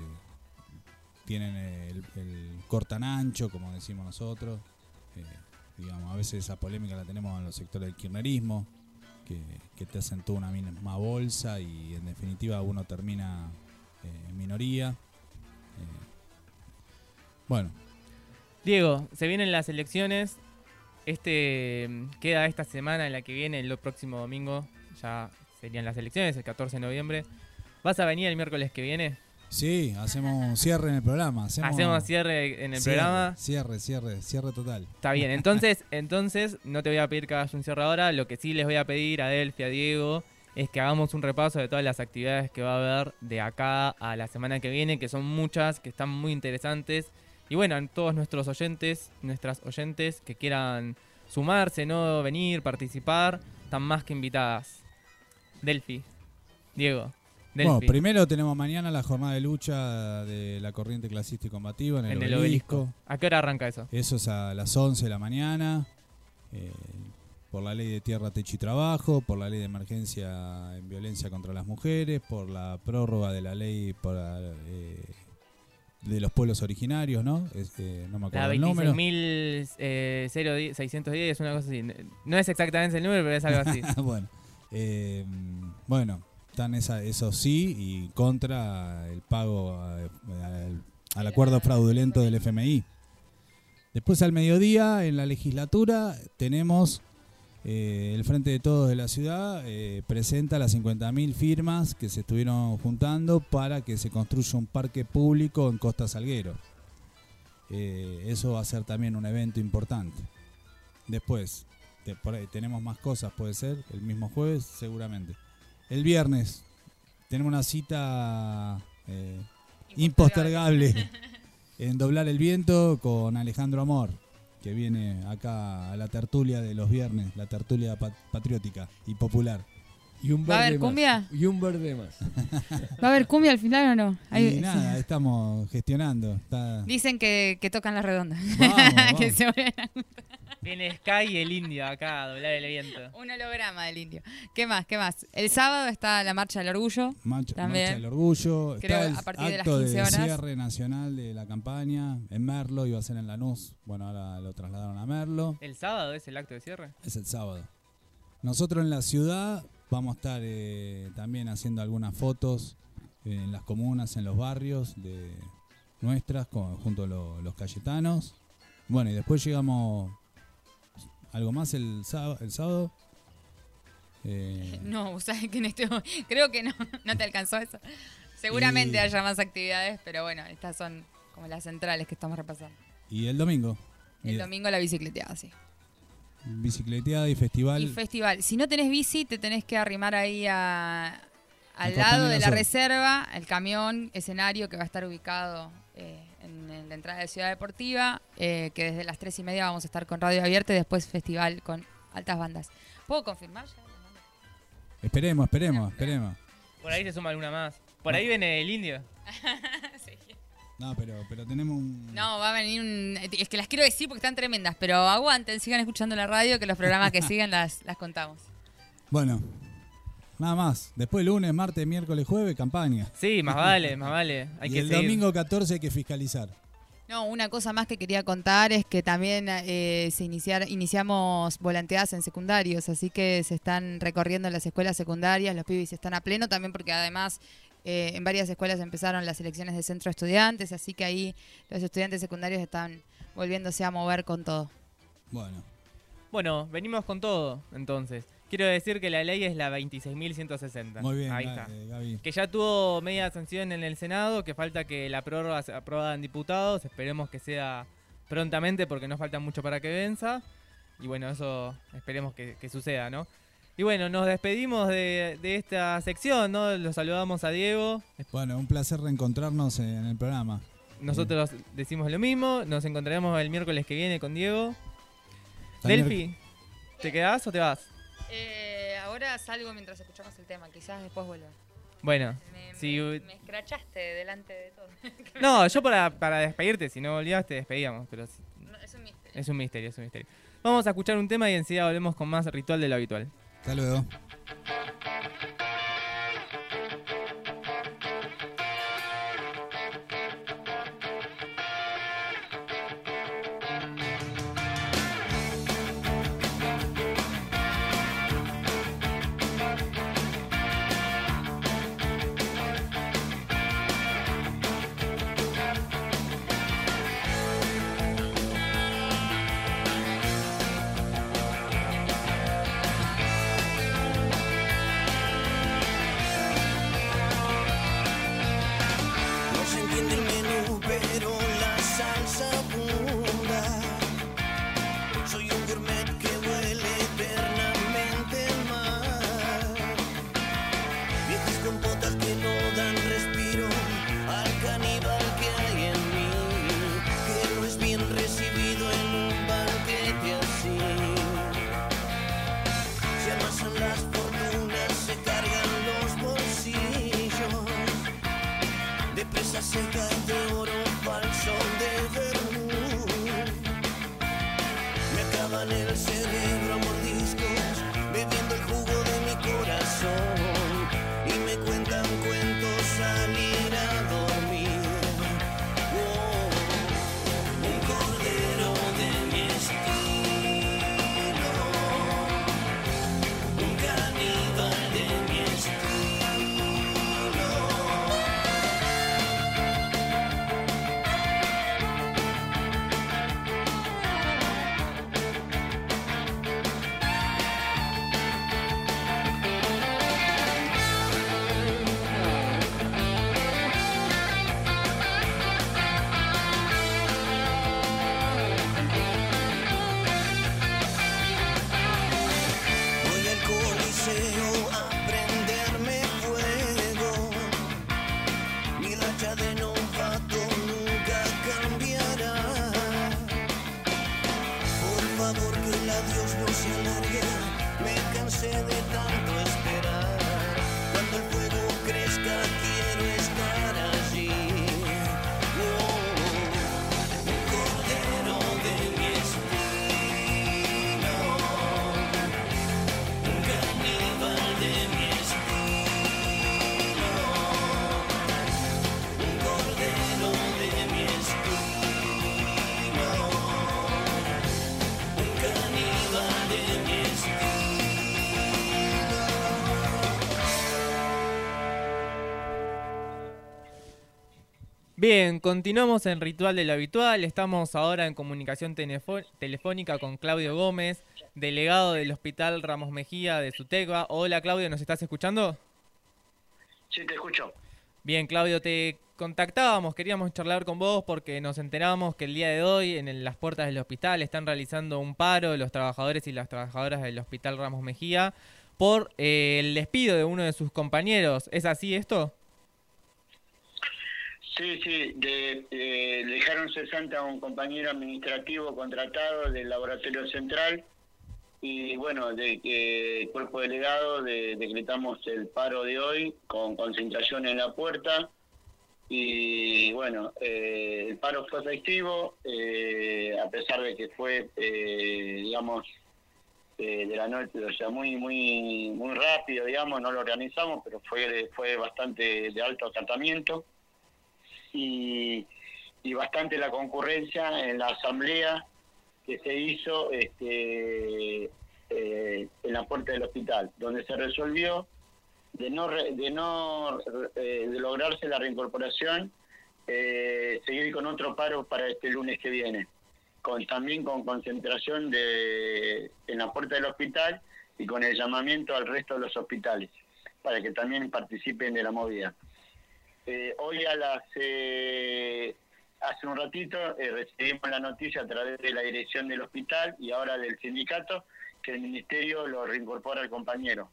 tienen el, el cortan ancho, como decimos nosotros. Eh, digamos, a veces esa polémica la tenemos en los sectores del kirchnerismo, que, que te hacen toda una misma bolsa y en definitiva uno termina eh, en minoría. Eh, bueno, Diego, se vienen las elecciones. Este queda esta semana en la que viene, el próximo domingo ya serían las elecciones, el 14 de noviembre. ¿Vas a venir el miércoles que viene? sí, hacemos un cierre en el programa. Hacemos, Hacemos cierre en el cierre, programa. Cierre, cierre, cierre total. Está bien, entonces, entonces no te voy a pedir que hagas un cierre ahora. Lo que sí les voy a pedir a Delphi, a Diego, es que hagamos un repaso de todas las actividades que va a haber de acá a la semana que viene, que son muchas, que están muy interesantes. Y bueno, a todos nuestros oyentes, nuestras oyentes que quieran sumarse, no venir, participar, están más que invitadas. Delphi, Diego, Delphi. Bueno, primero tenemos mañana la jornada de lucha de la corriente clasista y combativa en el, en el obelisco. obelisco. ¿A qué hora arranca eso? Eso es a las 11 de la mañana. eh, por la ley de tierra, techo y trabajo, por la ley de emergencia en violencia contra las mujeres, por la prórroga de la ley para, eh, de los pueblos originarios, ¿no? Es, eh, no me acuerdo La el número. 26.610, una cosa así. No es exactamente el número, pero es algo así. bueno, eh, bueno, están esa, eso sí y contra el pago a- al, al acuerdo fraudulento del FMI. Después al mediodía en la legislatura tenemos eh, el Frente de Todos de la ciudad eh, presenta las 50.000 firmas que se estuvieron juntando para que se construya un parque público en Costa Salguero. Eh, eso va a ser también un evento importante. Después, te- por ahí tenemos más cosas, puede ser, el mismo jueves, seguramente. El viernes tenemos una cita eh, impostergable en Doblar el Viento con Alejandro Amor, que viene acá a la tertulia de los viernes, la tertulia pa- patriótica y popular. Y un ¿Va a haber más. cumbia? Y un verde más. ¿Va a haber cumbia al final o no? Ahí- y nada, estamos gestionando. Está... Dicen que, que tocan las redondas. Vamos, que se vuelven Viene Sky y el indio acá a doblar el viento. un holograma del indio. ¿Qué más? ¿Qué más? El sábado está la Marcha del Orgullo. Marcha, También. Marcha del Orgullo. Creo Está el a partir de las acto 15 de horas. cierre nacional de la campaña en Merlo, iba a ser en Lanús. Bueno, ahora lo trasladaron a Merlo. ¿El sábado es el acto de cierre? Es el sábado. Nosotros en la ciudad vamos a estar eh, también haciendo algunas fotos en las comunas, en los barrios de nuestras, con- junto a lo- los cayetanos. Bueno, y después llegamos algo más el sábado. El sábado. Eh, No, vos sabés que en este creo que no, no te alcanzó eso. Seguramente Y- haya más actividades, pero bueno, estas son como las centrales que estamos repasando. y el domingo. El domingo la bicicleteada, sí. bicicleteada y festival. Y festival. Si no tenés bici, te tenés que arrimar ahí a- al lado de la reserva, el camión, escenario que va a estar ubicado en, en la entrada de Ciudad Deportiva, eh, que desde las tres y media vamos a estar con radio abierta y después festival con altas bandas. ¿Puedo confirmar ya? Esperemos, esperemos, esperemos. Por ahí se suma alguna más. Por ahí viene el indio. Sí. No, pero, pero tenemos un. No, va a venir un... Es que las quiero decir porque están tremendas, pero aguanten, sigan escuchando la radio, que los programas que siguen las, las contamos. Bueno, nada más. Después lunes, martes, miércoles, jueves, campaña. Sí, más vale, más vale. Hay y que el seguir. domingo 14 hay que fiscalizar. No, una cosa más que quería contar es que también eh, se iniciar, iniciamos volanteadas en secundarios, así que se están recorriendo las escuelas secundarias, los pibis están a pleno también porque además eh, en varias escuelas empezaron las elecciones de centro de estudiantes, así que ahí los estudiantes secundarios están volviéndose a mover con todo. Bueno, Bueno, venimos con todo, entonces. Quiero decir que la ley es la 26.160. muy bien, Ahí está. eh, Gaby. Que ya tuvo media sanción en el Senado, que falta que la prórroga sea aprobada en diputados. Esperemos que sea prontamente porque no falta mucho para que venza. Y bueno, eso esperemos que, que suceda, ¿no? Y bueno, nos despedimos de, de esta sección, ¿no? Los saludamos a Diego. Bueno, un placer reencontrarnos en el programa. Nosotros decimos lo mismo. Nos encontraremos el miércoles que viene con Diego. Delphi, ¿te quedás o te vas? Eh, ahora salgo mientras escuchamos el tema, quizás después vuelva. Bueno, Me, si... me escrachaste delante de todo. No, yo para, para despedirte, si no volvías te despedíamos, pero si- No, es un misterio. es un misterio, es un misterio. Vamos a escuchar un tema y enseguida volvemos con más ritual de lo habitual. Hasta luego. Bien, continuamos en Ritual de lo Habitual. Estamos ahora en comunicación telefónica con Claudio Gómez, delegado del Hospital Ramos Mejía de Sutegua. Hola Claudio, ¿nos estás escuchando? Sí, te escucho. Bien, Claudio, te contactábamos, queríamos charlar con vos porque nos enteramos que el día de hoy en las puertas del hospital están realizando un paro los trabajadores y las trabajadoras del Hospital Ramos Mejía por eh, el despido de uno de sus compañeros. ¿Es así esto? Sí, sí, de, eh, dejaron cesante a un compañero administrativo contratado del laboratorio central. Y bueno, de el cuerpo delegado de, decretamos el paro de hoy con concentración en la puerta. Y bueno, eh, el paro fue efectivo, eh, a pesar de que fue, eh, digamos, de la noche, o sea, muy, muy, muy rápido, digamos, no lo organizamos, pero fue, fue bastante de alto tratamiento y, bastante la concurrencia en la asamblea que se hizo este, eh, en la puerta del hospital, donde se resolvió de no de no eh, de lograrse la reincorporación, eh, seguir con otro paro para este lunes que viene, también con concentración de en la puerta del hospital y con el llamamiento al resto de los hospitales para que también participen de la movida. Hoy a las hace un ratito eh, recibimos la noticia a través de la dirección del hospital y ahora del sindicato que el ministerio lo reincorpora al compañero.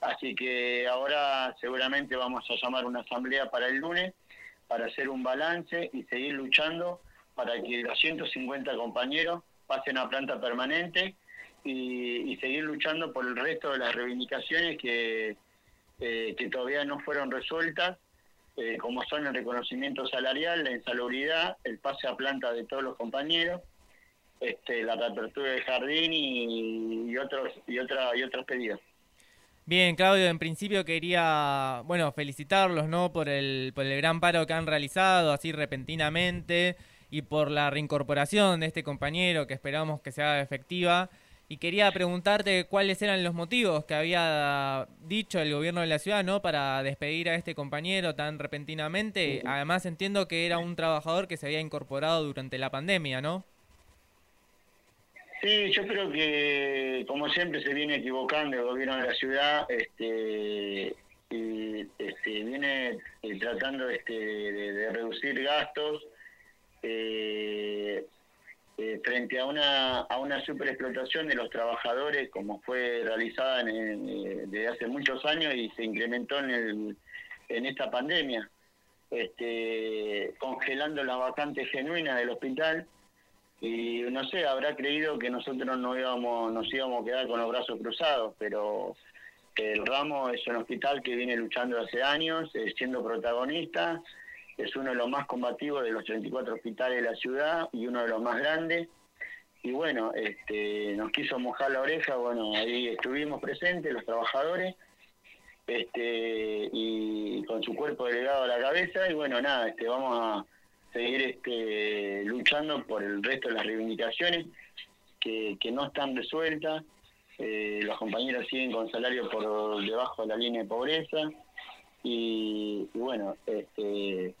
Así que ahora seguramente vamos a llamar una asamblea para el lunes para hacer un balance y seguir luchando para que los 150 compañeros pasen a planta permanente y, seguir luchando por el resto de las reivindicaciones que, eh, que todavía no fueron resueltas eh, como son el reconocimiento salarial, la insalubridad, el pase a planta de todos los compañeros, este, la reapertura del jardín y, otros y otra y otros pedidos. Bien, Claudio, en principio quería, bueno, felicitarlos, ¿no? Por el, por el gran paro que han realizado así repentinamente y por la reincorporación de este compañero que esperamos que sea efectiva. Y quería preguntarte cuáles eran los motivos que había dicho el gobierno de la ciudad, ¿no? Para despedir a este compañero tan repentinamente. Además entiendo que era un trabajador que se había incorporado durante la pandemia, ¿no? Sí, yo creo que como siempre se viene equivocando el gobierno de la ciudad, este, y, este, viene eh, tratando este, de, reducir gastos. Eh, eh, frente a una, a una superexplotación de los trabajadores como fue realizada en, eh, desde hace muchos años y se incrementó en, el, en esta pandemia, este, congelando las vacantes genuinas del hospital y no sé, habrá creído que nosotros no íbamos, nos íbamos a quedar con los brazos cruzados, pero el Ramo es un hospital que viene luchando hace años, eh, siendo protagonista, es uno de los más combativos de los 34 hospitales de la ciudad y uno de los más grandes. Y bueno, este, nos quiso mojar la oreja, bueno, ahí estuvimos presentes los trabajadores, este, y con su cuerpo delegado a la cabeza, y bueno, nada, este, vamos a seguir este, luchando por el resto de las reivindicaciones que, que no están resueltas. Eh, los compañeros siguen con salario por debajo de la línea de pobreza. Y, y bueno, este,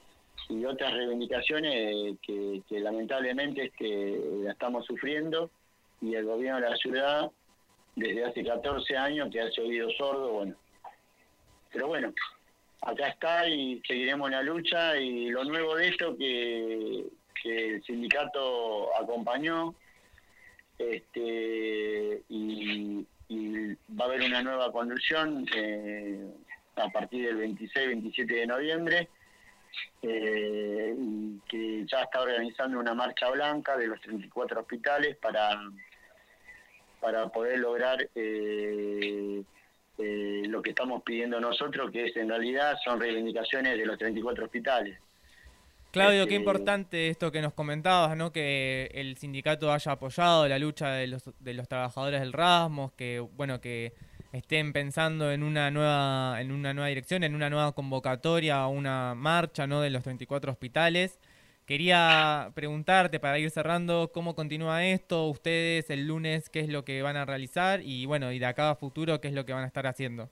y otras reivindicaciones que, lamentablemente la estamos sufriendo y el gobierno de la ciudad desde hace 14 años que hace oído sordo, bueno. Pero bueno, acá está y seguiremos la lucha y lo nuevo de esto que, el sindicato acompañó este y, va a haber una nueva conducción eh, a partir del 26-27 de noviembre eh, que ya está organizando una marcha blanca de los 34 hospitales para, para poder lograr eh, eh, lo que estamos pidiendo nosotros, que es en realidad son reivindicaciones de los 34 hospitales. Claudio, qué este, importante esto que nos comentabas, ¿no? Que el sindicato haya apoyado la lucha de los, de los trabajadores del Rasmos, que bueno que estén pensando en una nueva en una nueva dirección, en una nueva convocatoria, una marcha, ¿no? De los 34 hospitales. Quería preguntarte para ir cerrando cómo continúa esto, ustedes el lunes qué es lo que van a realizar y bueno, y de acá a futuro qué es lo que van a estar haciendo.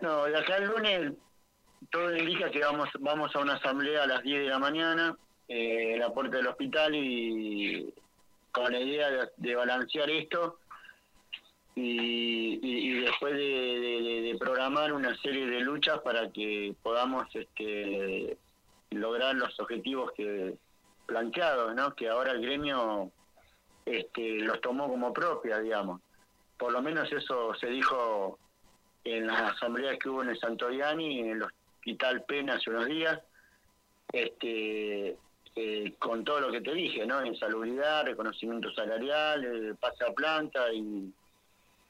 No, de acá al lunes todo indica que vamos vamos a una asamblea a las 10 de la mañana eh, en la puerta del hospital y con la idea de balancear esto y, y, después de, programar una serie de luchas para que podamos este, lograr los objetivos que planteados, ¿no? Que ahora el gremio este, los tomó como propia, digamos. Por lo menos eso se dijo en las asambleas que hubo en el Santoyani, en el Hospital Pena hace unos días, este, eh, con todo lo que te dije, ¿no? Insalubridad, reconocimiento salarial, eh, pase a planta y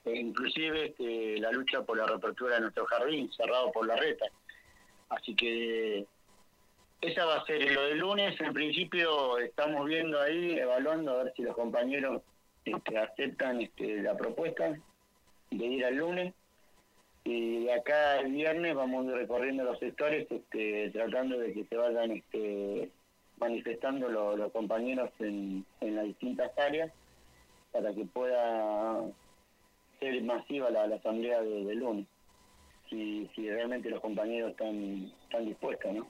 e inclusive este, la lucha por la reapertura de nuestro jardín, cerrado por la reta. Así que esa va a ser lo del lunes. En principio estamos viendo ahí, evaluando a ver si los compañeros este, aceptan este, la propuesta de ir al lunes. Y acá el viernes vamos recorriendo los sectores, este, tratando de que se vayan este, manifestando los compañeros en, las distintas áreas para que pueda ser masiva la, asamblea de, lunes, si, si realmente los compañeros están, están dispuestos, ¿no?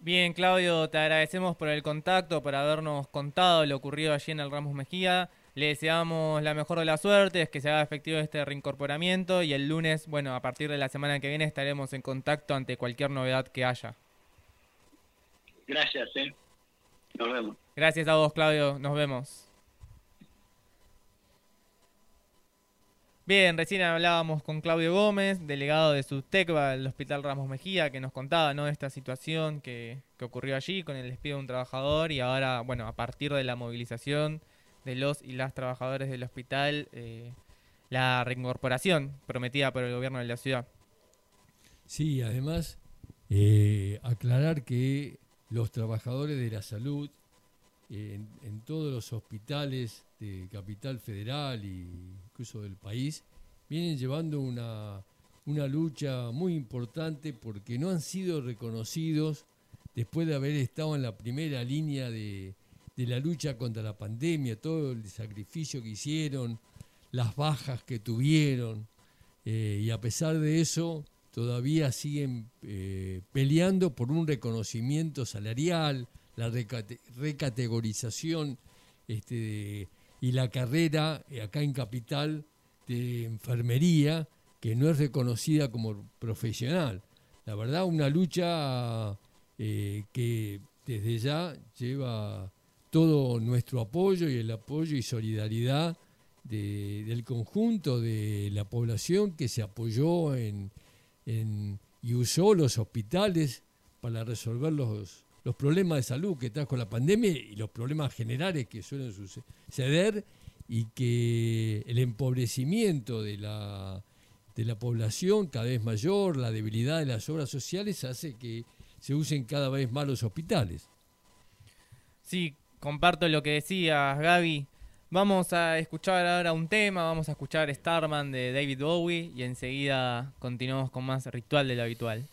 Bien, Claudio, te agradecemos por el contacto, por habernos contado lo ocurrido allí en el Ramos Mejía. Le deseamos la mejor de las suertes, que se haga efectivo este reincorporamiento y el lunes, bueno, a partir de la semana que viene estaremos en contacto ante cualquier novedad que haya. Gracias, eh. Nos vemos. Gracias a vos, Claudio. Nos vemos. Bien, recién hablábamos con Claudio Gómez, delegado de Subtecba del Hospital Ramos Mejía, que nos contaba ¿no? esta situación que, ocurrió allí con el despido de un trabajador y ahora, bueno, a partir de la movilización de los y las trabajadores del hospital, eh, la reincorporación prometida por el gobierno de la ciudad. Sí, además, eh, aclarar que los trabajadores de la salud en, todos los hospitales de Capital Federal e incluso del país, vienen llevando una, una lucha muy importante porque no han sido reconocidos después de haber estado en la primera línea de, de la lucha contra la pandemia, todo el sacrificio que hicieron, las bajas que tuvieron, eh, y a pesar de eso todavía siguen eh, peleando por un reconocimiento salarial, la recategorización este, y la carrera eh, acá en Capital de enfermería, que no es reconocida como profesional. La verdad, una lucha eh, que desde ya lleva todo nuestro apoyo y el apoyo y solidaridad del conjunto de la población que se apoyó en, y usó los hospitales para resolver los, los problemas de salud que trajo la pandemia y los problemas generales que suelen suceder y que el empobrecimiento de la, de la población cada vez mayor, la debilidad de las obras sociales hace que se usen cada vez más los hospitales. Sí, comparto lo que decías, Gaby. Vamos a escuchar ahora un tema, vamos a escuchar Starman de David Bowie y enseguida continuamos con más ritual de lo habitual.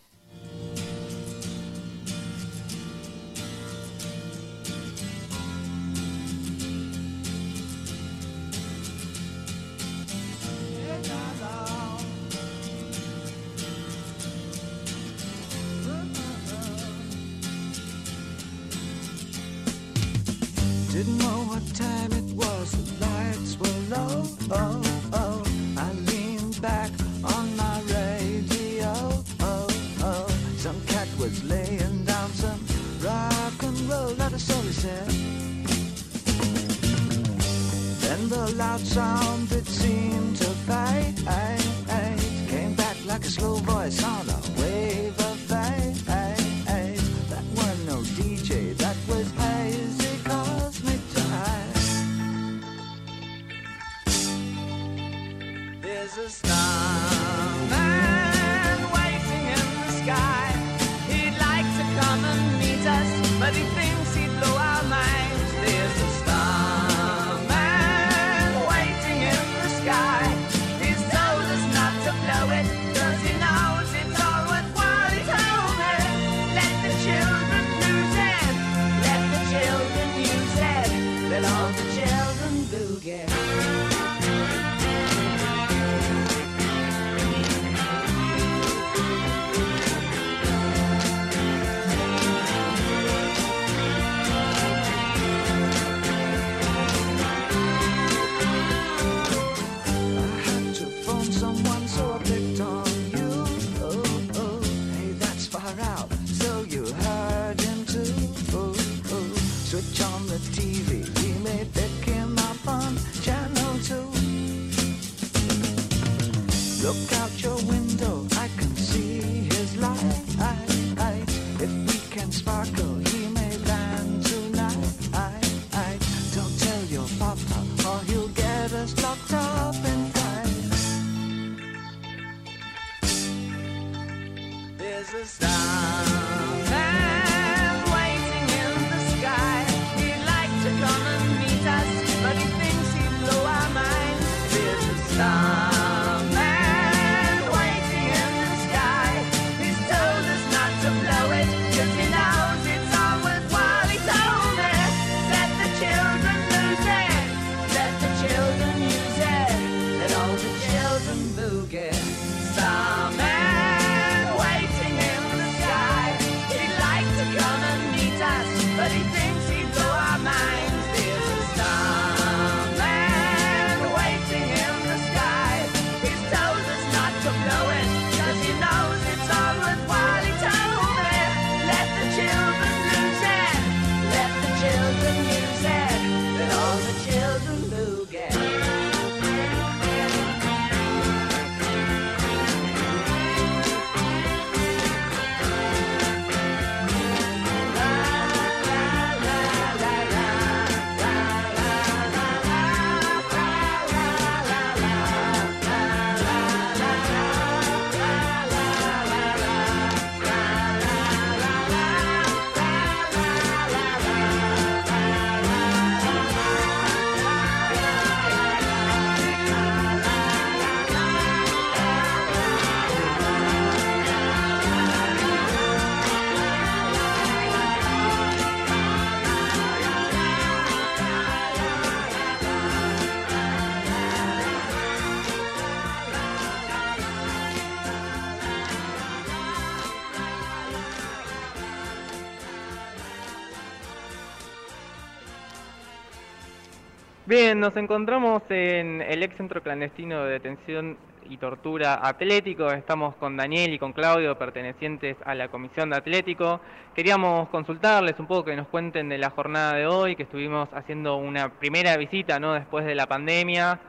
Bien, nos encontramos en el ex centro clandestino de detención y tortura atlético. Estamos con Daniel y con Claudio, pertenecientes a la Comisión de Atlético. Queríamos consultarles un poco que nos cuenten de la jornada de hoy, que estuvimos haciendo una primera visita, ¿no? Después de la pandemia,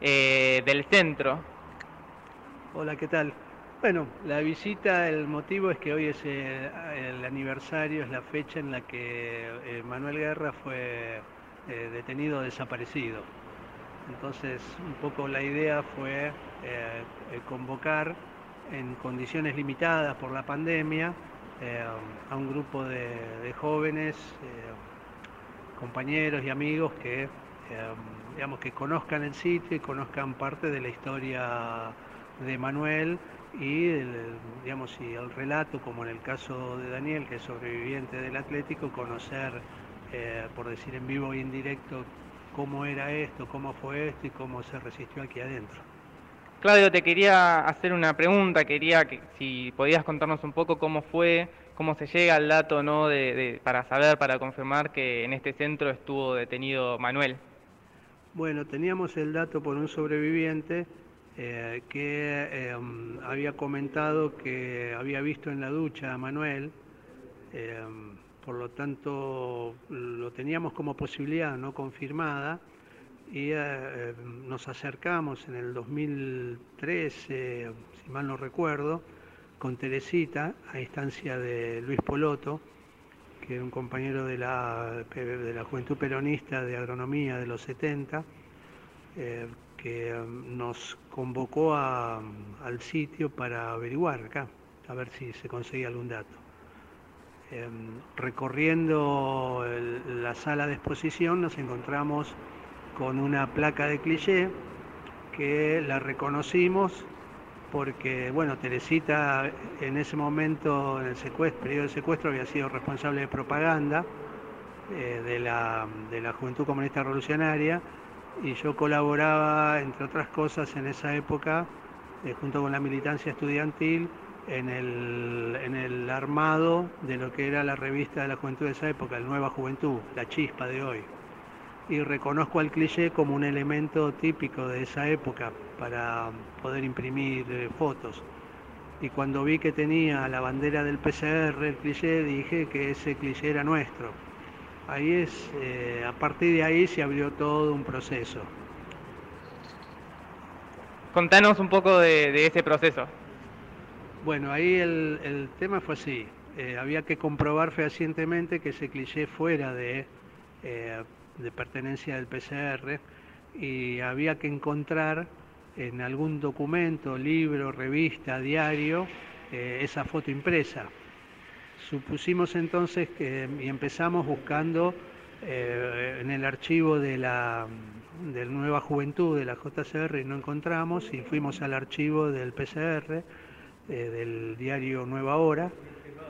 eh, del centro. Hola, ¿qué tal? Bueno, la visita, el motivo es que hoy es eh, el aniversario, es la fecha en la que eh, Manuel Guerra fue eh, detenido desaparecido. Entonces, un poco la idea fue convocar en condiciones limitadas por la pandemia a un grupo de, jóvenes, compañeros y amigos que, digamos, que conozcan el sitio y conozcan parte de la historia de Manuel y digamos y el relato como en el caso de Daniel que es sobreviviente del Atlético conocer eh, por decir en vivo y en directo cómo era esto cómo fue esto y cómo se resistió aquí adentro. Claudio te quería hacer una pregunta quería que si podías contarnos un poco cómo fue cómo se llega al dato no de, para saber para confirmar que en este centro estuvo detenido Manuel. Bueno teníamos el dato por un sobreviviente eh, que em, había comentado que había visto en la ducha a Manuel, em, por lo tanto lo teníamos como posibilidad no confirmada y eh, em, nos acercamos en el 2013, si mal no recuerdo, con Teresita a instancia de Luis Poloto, que era un compañero de la, de la Juventud Peronista de Agronomía de los 70, que um, nos convocó al sitio para averiguar acá, a ver si se conseguía algún dato. Em, recorriendo la sala de exposición nos encontramos con una placa de cliché que la reconocimos porque, bueno, Teresita en ese momento, en el secuestro, periodo de secuestro, había sido responsable de propaganda eh, de, la, de la Juventud Comunista Revolucionaria y yo colaboraba, entre otras cosas, en esa época, eh, junto con la militancia estudiantil, en el, en el armado de lo que era la revista de la juventud de esa época, el Nueva Juventud, la chispa de hoy. Y reconozco al cliché como un elemento típico de esa época para poder imprimir eh, fotos. Y cuando vi que tenía la bandera del PCR, el cliché, dije que ese cliché era nuestro Ahí es, eh, a partir de ahí se abrió todo un proceso. Contanos un poco de, ese proceso. Bueno, ahí el, tema fue así. Eh, había que comprobar fehacientemente que ese cliché fuera de, eh, de pertenencia del PCR y había que encontrar en algún documento, libro, revista, diario, esa foto impresa. Supusimos entonces que y empezamos buscando eh, en el archivo de la de Nueva Juventud de la JCR y no encontramos y fuimos al archivo del PCR eh, del diario Nueva Hora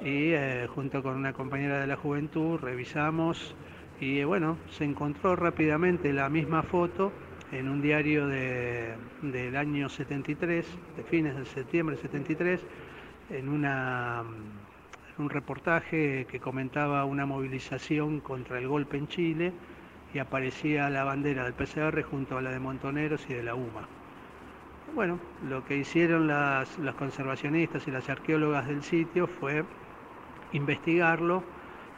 y eh, junto con una compañera de la Juventud revisamos y bueno, se encontró rápidamente la misma foto en un diario de, del año 73, de fines de septiembre 73, en una un reportaje que comentaba una movilización contra el golpe en Chile y aparecía la bandera del PCR junto a la de Montoneros y de la UMA. Bueno, lo que hicieron las, los conservacionistas y las arqueólogas del sitio fue investigarlo,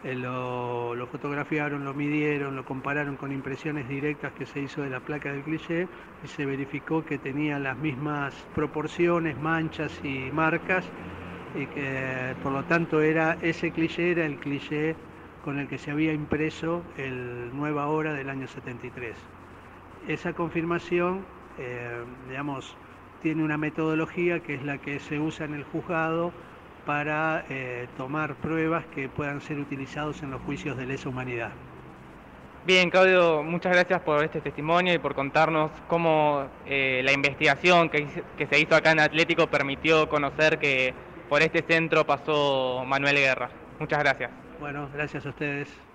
eh, lo, fotografiaron, lo midieron, lo compararon con impresiones directas que se hizo de la placa del cliché y se verificó que tenía las mismas proporciones, manchas y marcas y que por lo tanto era ese cliché era el cliché con el que se había impreso el Nueva Hora del año 73. Esa confirmación, eh, digamos, tiene una metodología que es la que se usa en el juzgado para eh, tomar pruebas que puedan ser utilizados en los juicios de lesa humanidad. Bien, Claudio, muchas gracias por este testimonio y por contarnos cómo eh, la investigación que, que se hizo acá en Atlético permitió conocer que por este centro pasó Manuel Guerra. Muchas gracias. Bueno, gracias a ustedes.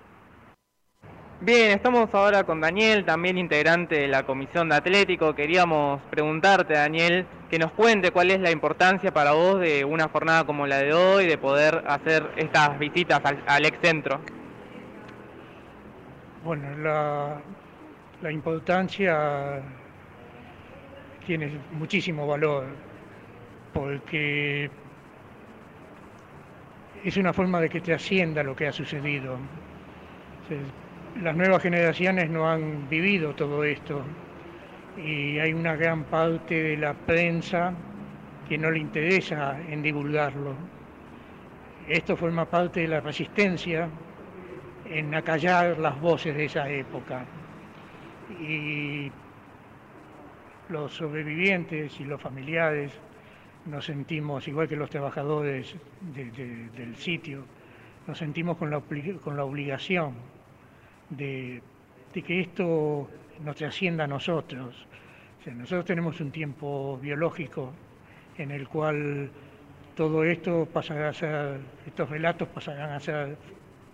Bien, estamos ahora con Daniel, también integrante de la Comisión de Atlético. Queríamos preguntarte, Daniel, que nos cuente cuál es la importancia para vos de una jornada como la de hoy, de poder hacer estas visitas al, ex centro. Bueno, la importancia tiene muchísimo valor porque es una forma de que te ascienda lo que ha sucedido. Las nuevas generaciones no han vivido todo esto y hay una gran parte de la prensa que no le interesa en divulgarlo. Esto forma parte de la resistencia en acallar las voces de esa época. Y los sobrevivientes y los familiares nos sentimos, igual que los trabajadores del sitio, nos sentimos con la, con la obligación de, que esto nos trascienda a nosotros. nosotros tenemos un tiempo biológico en el cual todo esto pasará a ser, estos relatos pasarán a ser,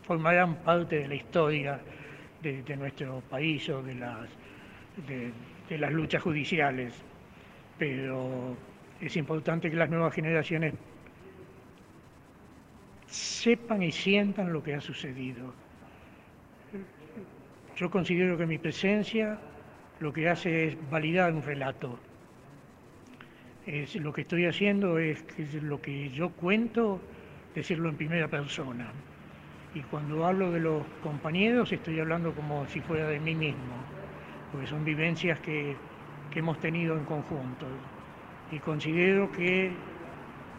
formarán parte de la historia de, nuestro país o de las, de las luchas judiciales. Pero es importante que las nuevas generaciones sepan y sientan lo que ha sucedido. Yo considero que mi presencia lo que hace es validar un relato. Es, lo que estoy haciendo es lo que yo cuento, decirlo en primera persona. Y cuando hablo de los compañeros estoy hablando como si fuera de mí mismo, porque son vivencias que, que hemos tenido en conjunto y considero que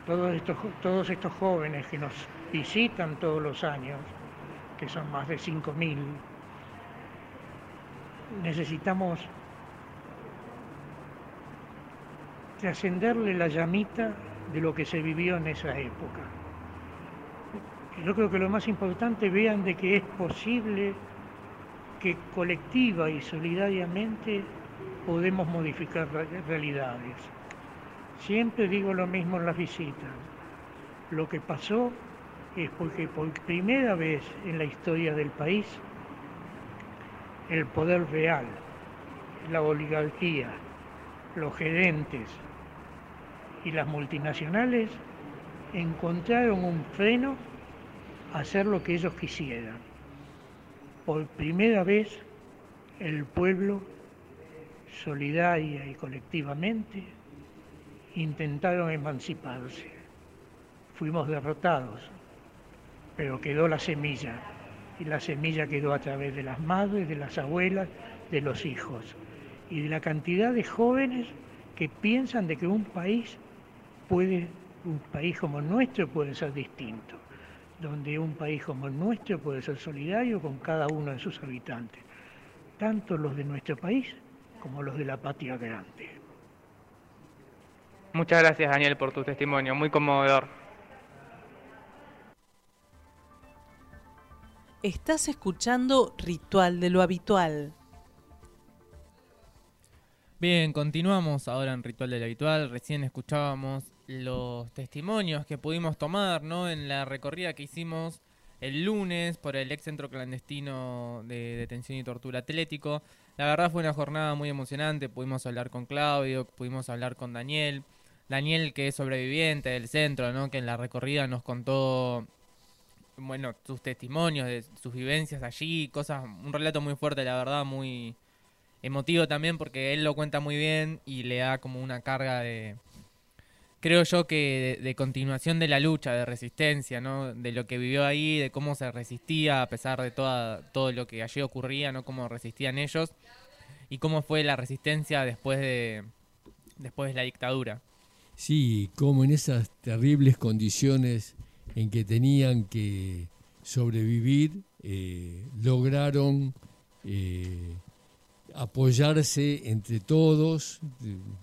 todos estos, todos estos jóvenes que nos visitan todos los años, que son más de 5.000, necesitamos trascenderle la llamita de lo que se vivió en esa época. Yo creo que lo más importante vean de que es posible que colectiva y solidariamente podemos modificar realidades. Siempre digo lo mismo en las visitas. Lo que pasó es porque por primera vez en la historia del país el poder real, la oligarquía, los gerentes y las multinacionales encontraron un freno a hacer lo que ellos quisieran. Por primera vez el pueblo, solidaria y colectivamente, intentaron emanciparse. Fuimos derrotados, pero quedó la semilla. Y la semilla quedó a través de las madres, de las abuelas, de los hijos. Y de la cantidad de jóvenes que piensan de que un país puede, un país como el nuestro puede ser distinto. Donde un país como el nuestro puede ser solidario con cada uno de sus habitantes. Tanto los de nuestro país como los de la patria grande. Muchas gracias Daniel por tu testimonio, muy conmovedor. Estás escuchando Ritual de lo Habitual. Bien, continuamos ahora en Ritual de lo Habitual. Recién escuchábamos los testimonios que pudimos tomar ¿no? en la recorrida que hicimos el lunes por el ex centro clandestino de detención y tortura atlético. La verdad fue una jornada muy emocionante. Pudimos hablar con Claudio, pudimos hablar con Daniel. Daniel, que es sobreviviente del centro, ¿no? que en la recorrida nos contó bueno, sus testimonios, de sus vivencias allí, cosas, un relato muy fuerte, la verdad, muy emotivo también, porque él lo cuenta muy bien y le da como una carga de, creo yo que de, continuación de la lucha, de resistencia, ¿no? De lo que vivió ahí, de cómo se resistía a pesar de toda, todo lo que allí ocurría, ¿no? Cómo resistían ellos y cómo fue la resistencia después de, después de la dictadura. Sí, como en esas terribles condiciones en que tenían que sobrevivir, eh, lograron eh, apoyarse entre todos,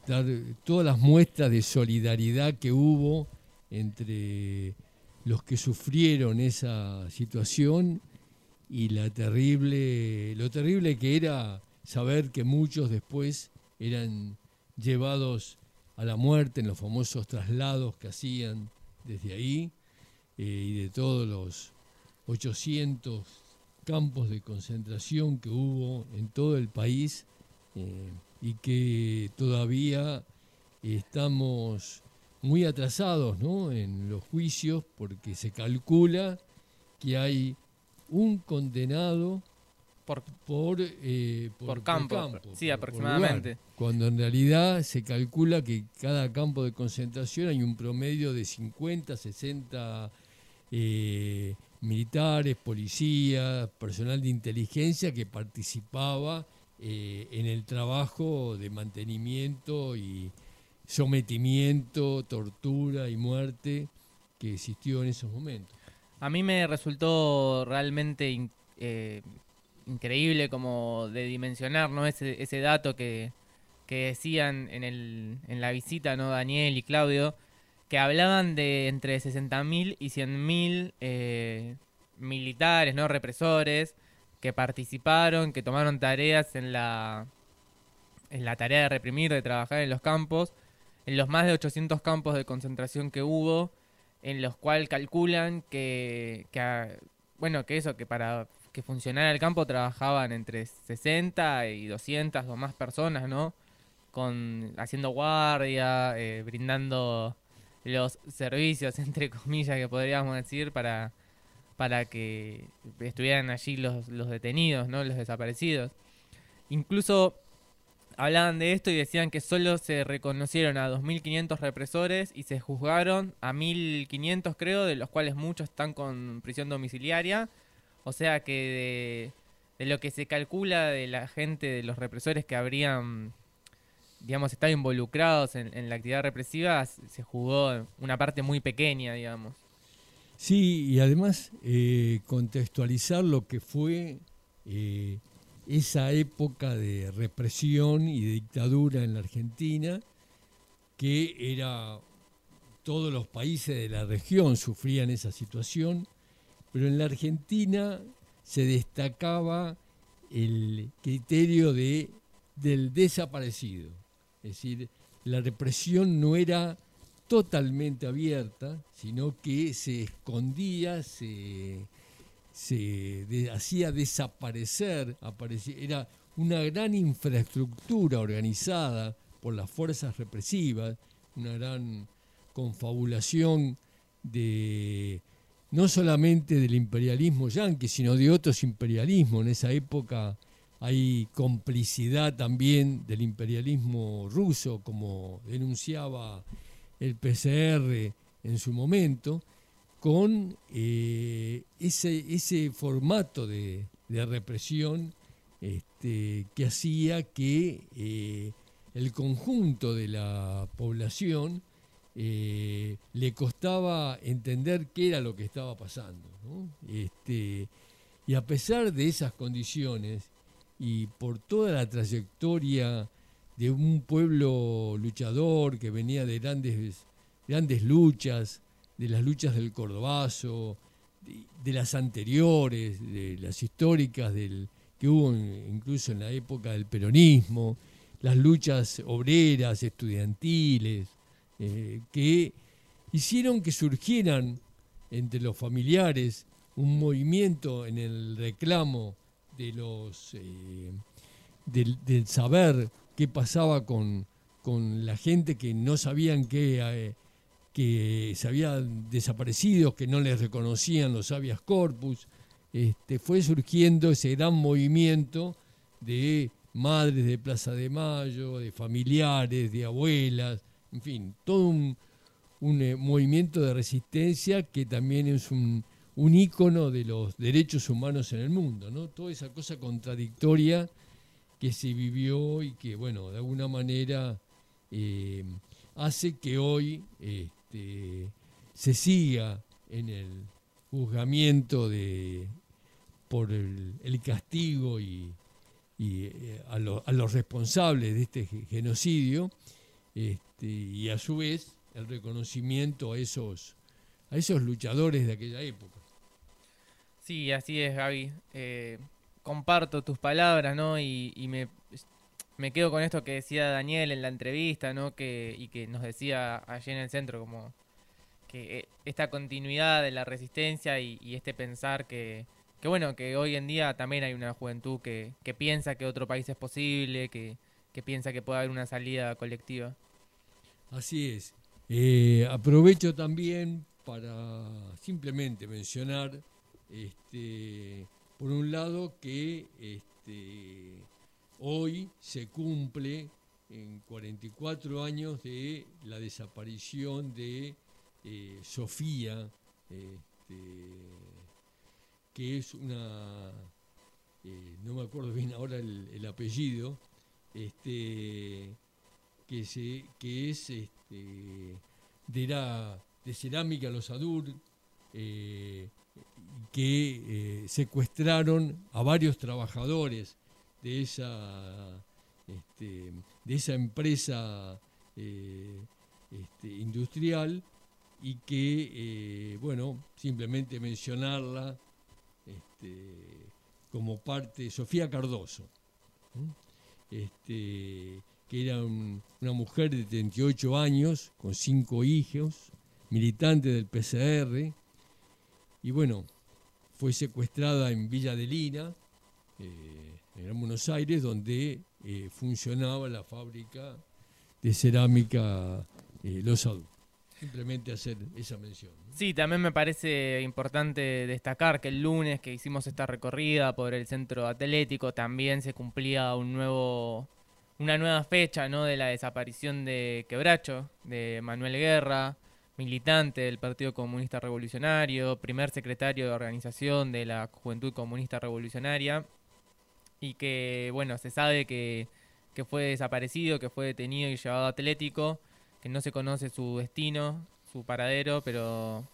dar todas las muestras de solidaridad que hubo entre los que sufrieron esa situación y la terrible, lo terrible que era saber que muchos después eran llevados a la muerte en los famosos traslados que hacían desde ahí eh, y de todos los 800 campos de concentración que hubo en todo el país eh, y que todavía estamos muy atrasados en los juicios porque se calcula que hay un condenado Por, por, eh, Por campo, sí, aproximadamente. lugar. cuando en realidad se calcula que cada campo de concentración hay un promedio de 50, 60 eh, militares, policías, personal de inteligencia que participaba eh, en el trabajo de mantenimiento y sometimiento, tortura y muerte que existió en esos momentos. A mí me resultó realmente eh, increíble como de dimensionar ¿no? ese, ese dato que, que decían en, el, en la visita ¿no? Daniel y Claudio, que hablaban de entre 60.000 y 100.000 eh, militares, ¿no? represores, que participaron, que tomaron tareas en la, en la tarea de reprimir, de trabajar en los campos, en los más de 800 campos de concentración que hubo, en los cuales calculan que, que, ah, bueno, que eso, que para que funcionara el campo trabajaban entre 60 y 200 o más personas, ¿no? Con, haciendo guardia, eh, brindando los servicios, entre comillas, que podríamos decir, para, para que estuvieran allí los, los detenidos, ¿no? Los desaparecidos. Incluso hablaban de esto y decían que solo se reconocieron a 2.500 represores y se juzgaron a 1.500 creo, de los cuales muchos están con prisión domiciliaria. O sea que de, de lo que se calcula de la gente, de los represores que habrían, digamos, estado involucrados en, la actividad represiva, se jugó una parte muy pequeña, digamos. Sí, y además eh, contextualizar lo que fue eh, esa época de represión y de dictadura en la Argentina, que era todos los países de la región sufrían esa situación, pero en la Argentina se destacaba el criterio de, del desaparecido. Es decir, la represión no era totalmente abierta, sino que se escondía, se, se hacía desaparecer, aparecía, era una gran infraestructura organizada por las fuerzas represivas, una gran confabulación de no solamente del imperialismo yanqui, sino de otros imperialismos. En esa época hay complicidad también del imperialismo ruso, como denunciaba el PCR en su momento, con eh, ese, ese formato de, de represión este, que hacía que eh, el conjunto de la población eh, le costaba entender qué era lo que estaba pasando. Este, y a pesar de esas condiciones y por toda la trayectoria de un pueblo luchador que venía de grandes, grandes luchas, de las luchas del Cordobazo, de, las anteriores, de las históricas del, que hubo incluso en la época del peronismo, las luchas obreras, estudiantiles, eh, que hicieron que surgieran entre los familiares un movimiento en el reclamo de los eh, del, saber qué pasaba con, con la gente que no sabían que, eh, que se habían desaparecido, que no les reconocían los habeas corpus. Este, fue surgiendo ese gran movimiento de madres de Plaza de Mayo, de familiares, de abuelas, en fin, todo un, un, eh, movimiento de resistencia que también es un, un ícono de los derechos humanos en el mundo, ¿no? Toda esa cosa contradictoria que se vivió y que, bueno, de alguna manera eh, hace que hoy este, se siga en el juzgamiento de por el, castigo y, eh, a, lo- a los responsables de este ge- genocidio este, y a su vez el reconocimiento a esos a esos luchadores de aquella época. Sí, así es, Gaby. Eh, comparto tus palabras, ¿no? Y, me, me quedo con esto que decía Daniel en la entrevista, ¿no? Que, y que nos decía allí en el centro, como que eh, esta continuidad de la resistencia y, y este pensar que, que, bueno, que hoy en día también hay una juventud que, que piensa que otro país es posible, que, que piensa que puede haber una salida colectiva. Así es. Eh, aprovecho también para simplemente mencionar este, por un lado que este, hoy se cumple en 44 años de la desaparición de eh, Sofía, este, que es una, eh, no me acuerdo bien ahora el, el apellido, que, se, que es de, la, de Cerámica Los Adur, que eh, secuestraron a varios trabajadores de esa, este, de esa empresa eh, este, industrial y que, eh, bueno, simplemente mencionarla este, como parte, Sofía Cardoso, que era un- una mujer de 38 años, con cinco hijos, militante del PCR, y bueno, fue secuestrada en Villa de Lina, eh, en Buenos Aires, donde eh, funcionaba la fábrica de cerámica eh, Los Adu. Simplemente hacer esa mención. Sí, también me parece importante destacar que el lunes que hicimos esta recorrida por el centro atlético también se cumplía un nuevo, una nueva fecha ¿no? de la desaparición de Quebracho, de Manuel Guerra, militante del Partido Comunista Revolucionario, primer secretario de organización de la Juventud Comunista Revolucionaria, y que, bueno, se sabe que, que fue desaparecido, que fue detenido y llevado a Atlético, que no se conoce su destino, su paradero, pero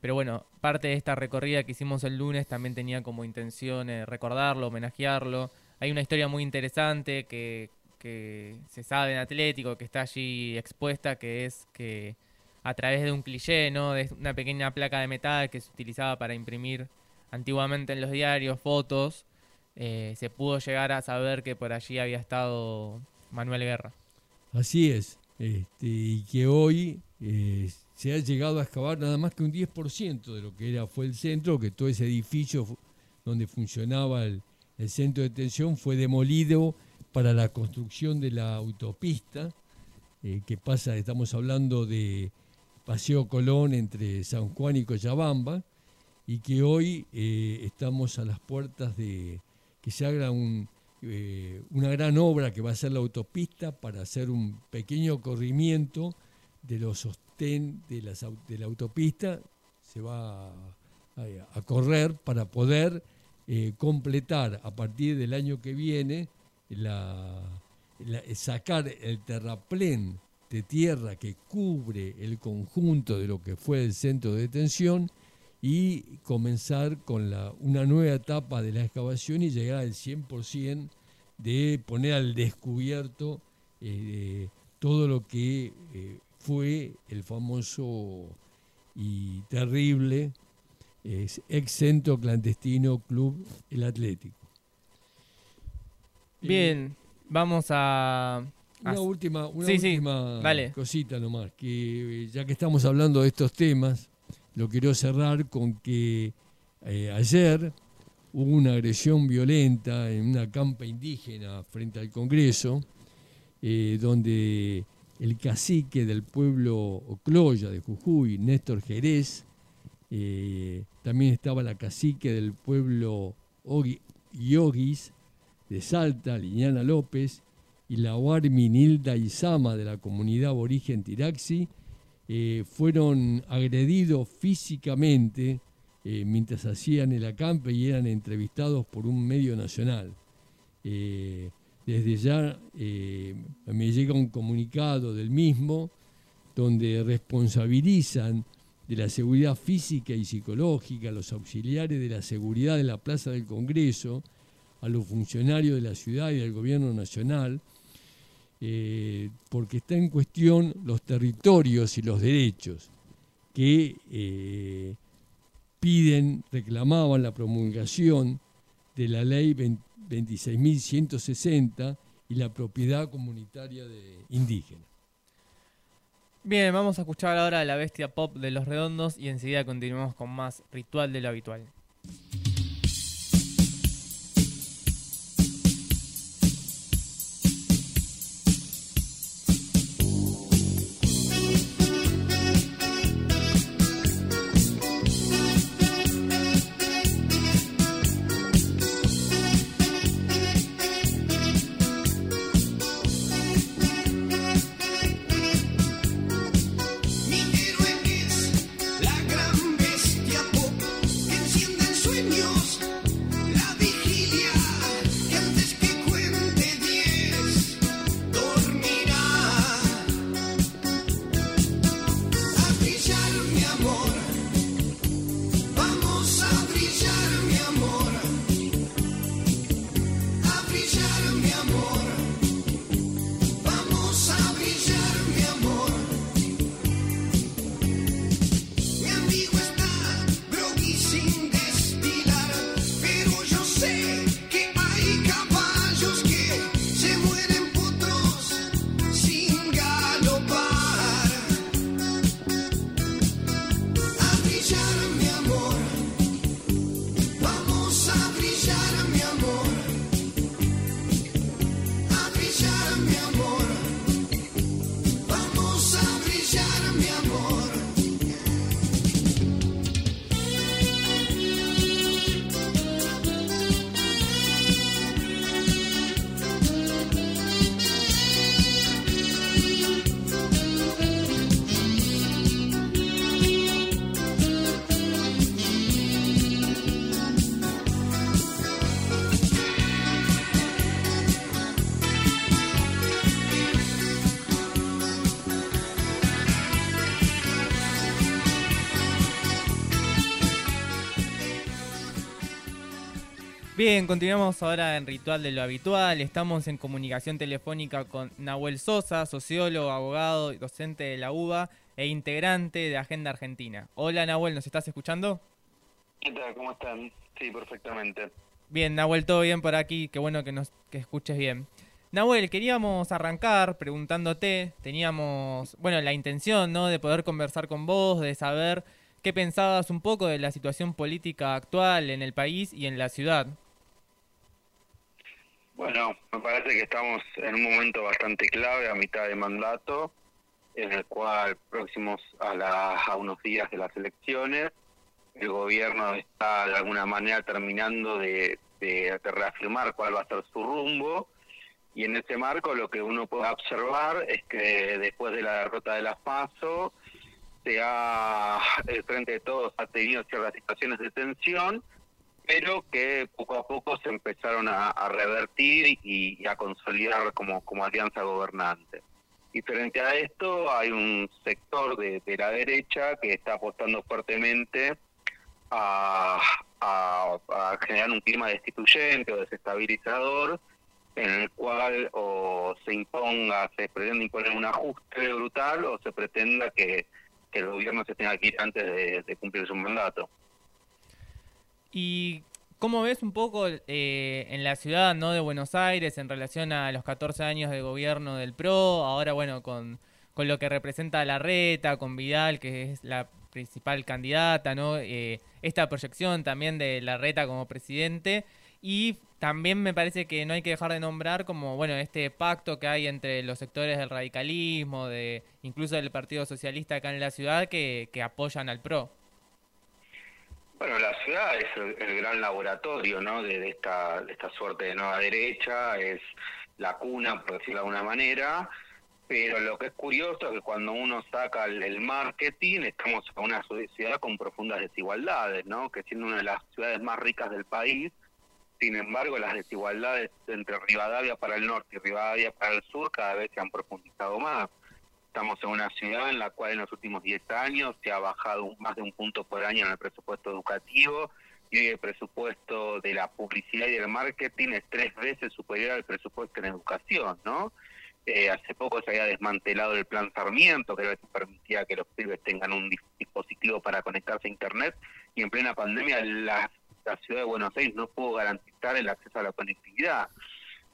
pero bueno, parte de esta recorrida que hicimos el lunes también tenía como intención eh, recordarlo, homenajearlo. Hay una historia muy interesante que, que se sabe en Atlético, que está allí expuesta, que es que a través de un cliché, ¿no? De una pequeña placa de metal que se utilizaba para imprimir antiguamente en los diarios fotos, eh, se pudo llegar a saber que por allí había estado Manuel Guerra. Así es, este, y que hoy eh, se ha llegado a excavar nada más que un 10% de lo que era fue el centro, que todo ese edificio donde funcionaba el, el centro de detención fue demolido para la construcción de la autopista, eh, que pasa, estamos hablando de Paseo Colón entre San Juan y Cochabamba, y que hoy eh, estamos a las puertas de que se haga eh, una gran obra que va a ser la autopista para hacer un pequeño corrimiento de los sostén de, las, de la autopista, se va a, a- correr para poder eh, completar a partir del año que viene sacar el terraplén de tierra que cubre el conjunto de lo que fue el centro de detención y comenzar con la, una nueva etapa de la excavación y llegar al 100% de poner al descubierto eh, todo lo que eh, fue el famoso y terrible ex centro clandestino Club El Atlético. Bien, vamos a... Una última, una Sí, sí, última dale. cosita nomás, que eh, ya que estamos hablando de estos temas, lo quiero cerrar con que eh, ayer hubo una agresión violenta en una campa indígena frente al Congreso, eh, donde el cacique del pueblo Ocloya de Jujuy, Néstor Jerez, eh, también estaba la cacique del pueblo Yogis de Salta, Liliana López, y la Warmi Nilda Izama de la comunidad aborigen Tiraxi, eh, fueron agredidos físicamente eh, mientras hacían el acampe y eran entrevistados por un medio nacional. Eh, desde ya me llega un comunicado del mismo donde responsabilizan de la seguridad física y psicológica a los auxiliares de la seguridad de la Plaza del Congreso, a los funcionarios de la ciudad y del gobierno nacional, eh, porque está en cuestión los territorios y los derechos que eh, piden, reclamaban la promulgación de la ley 20 26.160 y la propiedad comunitaria de indígena. Bien, vamos a escuchar ahora la bestia pop de los redondos y enseguida continuamos con más ritual de lo habitual. Bien, continuamos ahora en Ritual de lo Habitual. Estamos en comunicación telefónica con Nahuel Sosa, sociólogo, abogado, docente de la UBA e integrante de Agenda Argentina. Hola Nahuel, ¿nos estás escuchando? ¿Qué tal? ¿Cómo están? Sí, perfectamente. Bien, Nahuel, todo bien por aquí. Qué bueno que nos que escuches bien. Nahuel, queríamos arrancar preguntándote, teníamos, bueno, la intención, ¿no? De poder conversar con vos, de saber qué pensabas un poco de la situación política actual en el país y en la ciudad. Bueno, me parece que estamos en un momento bastante clave a mitad de mandato, en el cual próximos a, la, a unos días de las elecciones, el gobierno está de alguna manera terminando de, reafirmar cuál va a ser su rumbo, y en ese marco lo que uno puede observar es que después de la derrota de las PASO, se ha, el Frente de Todos ha tenido ciertas situaciones de tensión, pero que poco a poco se empezaron a, revertir y, a consolidar como, como alianza gobernante. Y frente a esto hay un sector de, la derecha que está apostando fuertemente a, generar un clima destituyente o desestabilizador en el cual o se imponga, se pretende imponer un ajuste brutal o se pretenda que, el gobierno se tenga que ir antes de cumplir su mandato. ¿Y cómo ves un poco eh, en la ciudad ¿no? de Buenos Aires en relación a los 14 años de gobierno del PRO? Ahora, bueno, con, con lo que representa la reta, con Vidal, que es la principal candidata, ¿no? Eh, esta proyección también de la reta como presidente. Y también me parece que no hay que dejar de nombrar como, bueno, este pacto que hay entre los sectores del radicalismo, de incluso del Partido Socialista acá en la ciudad, que, que apoyan al PRO. Bueno, la ciudad es el, gran laboratorio ¿no? de, esta, esta suerte de nueva derecha, es la cuna, por decirlo de alguna manera, pero lo que es curioso es que cuando uno saca el, marketing, estamos en una ciudad con profundas desigualdades, ¿no? que siendo una de las ciudades más ricas del país, sin embargo las desigualdades entre Rivadavia para el norte y Rivadavia para el sur cada vez se han profundizado más. Estamos en una ciudad en la cual en los últimos 10 años se ha bajado más de un punto por año en el presupuesto educativo y el presupuesto de la publicidad y del marketing es tres veces superior al presupuesto en educación, ¿no? Eh, hace poco se había desmantelado el plan Sarmiento, que permitía que los pibes tengan un dispositivo para conectarse a Internet, y en plena pandemia la, ciudad de Buenos Aires no pudo garantizar el acceso a la conectividad.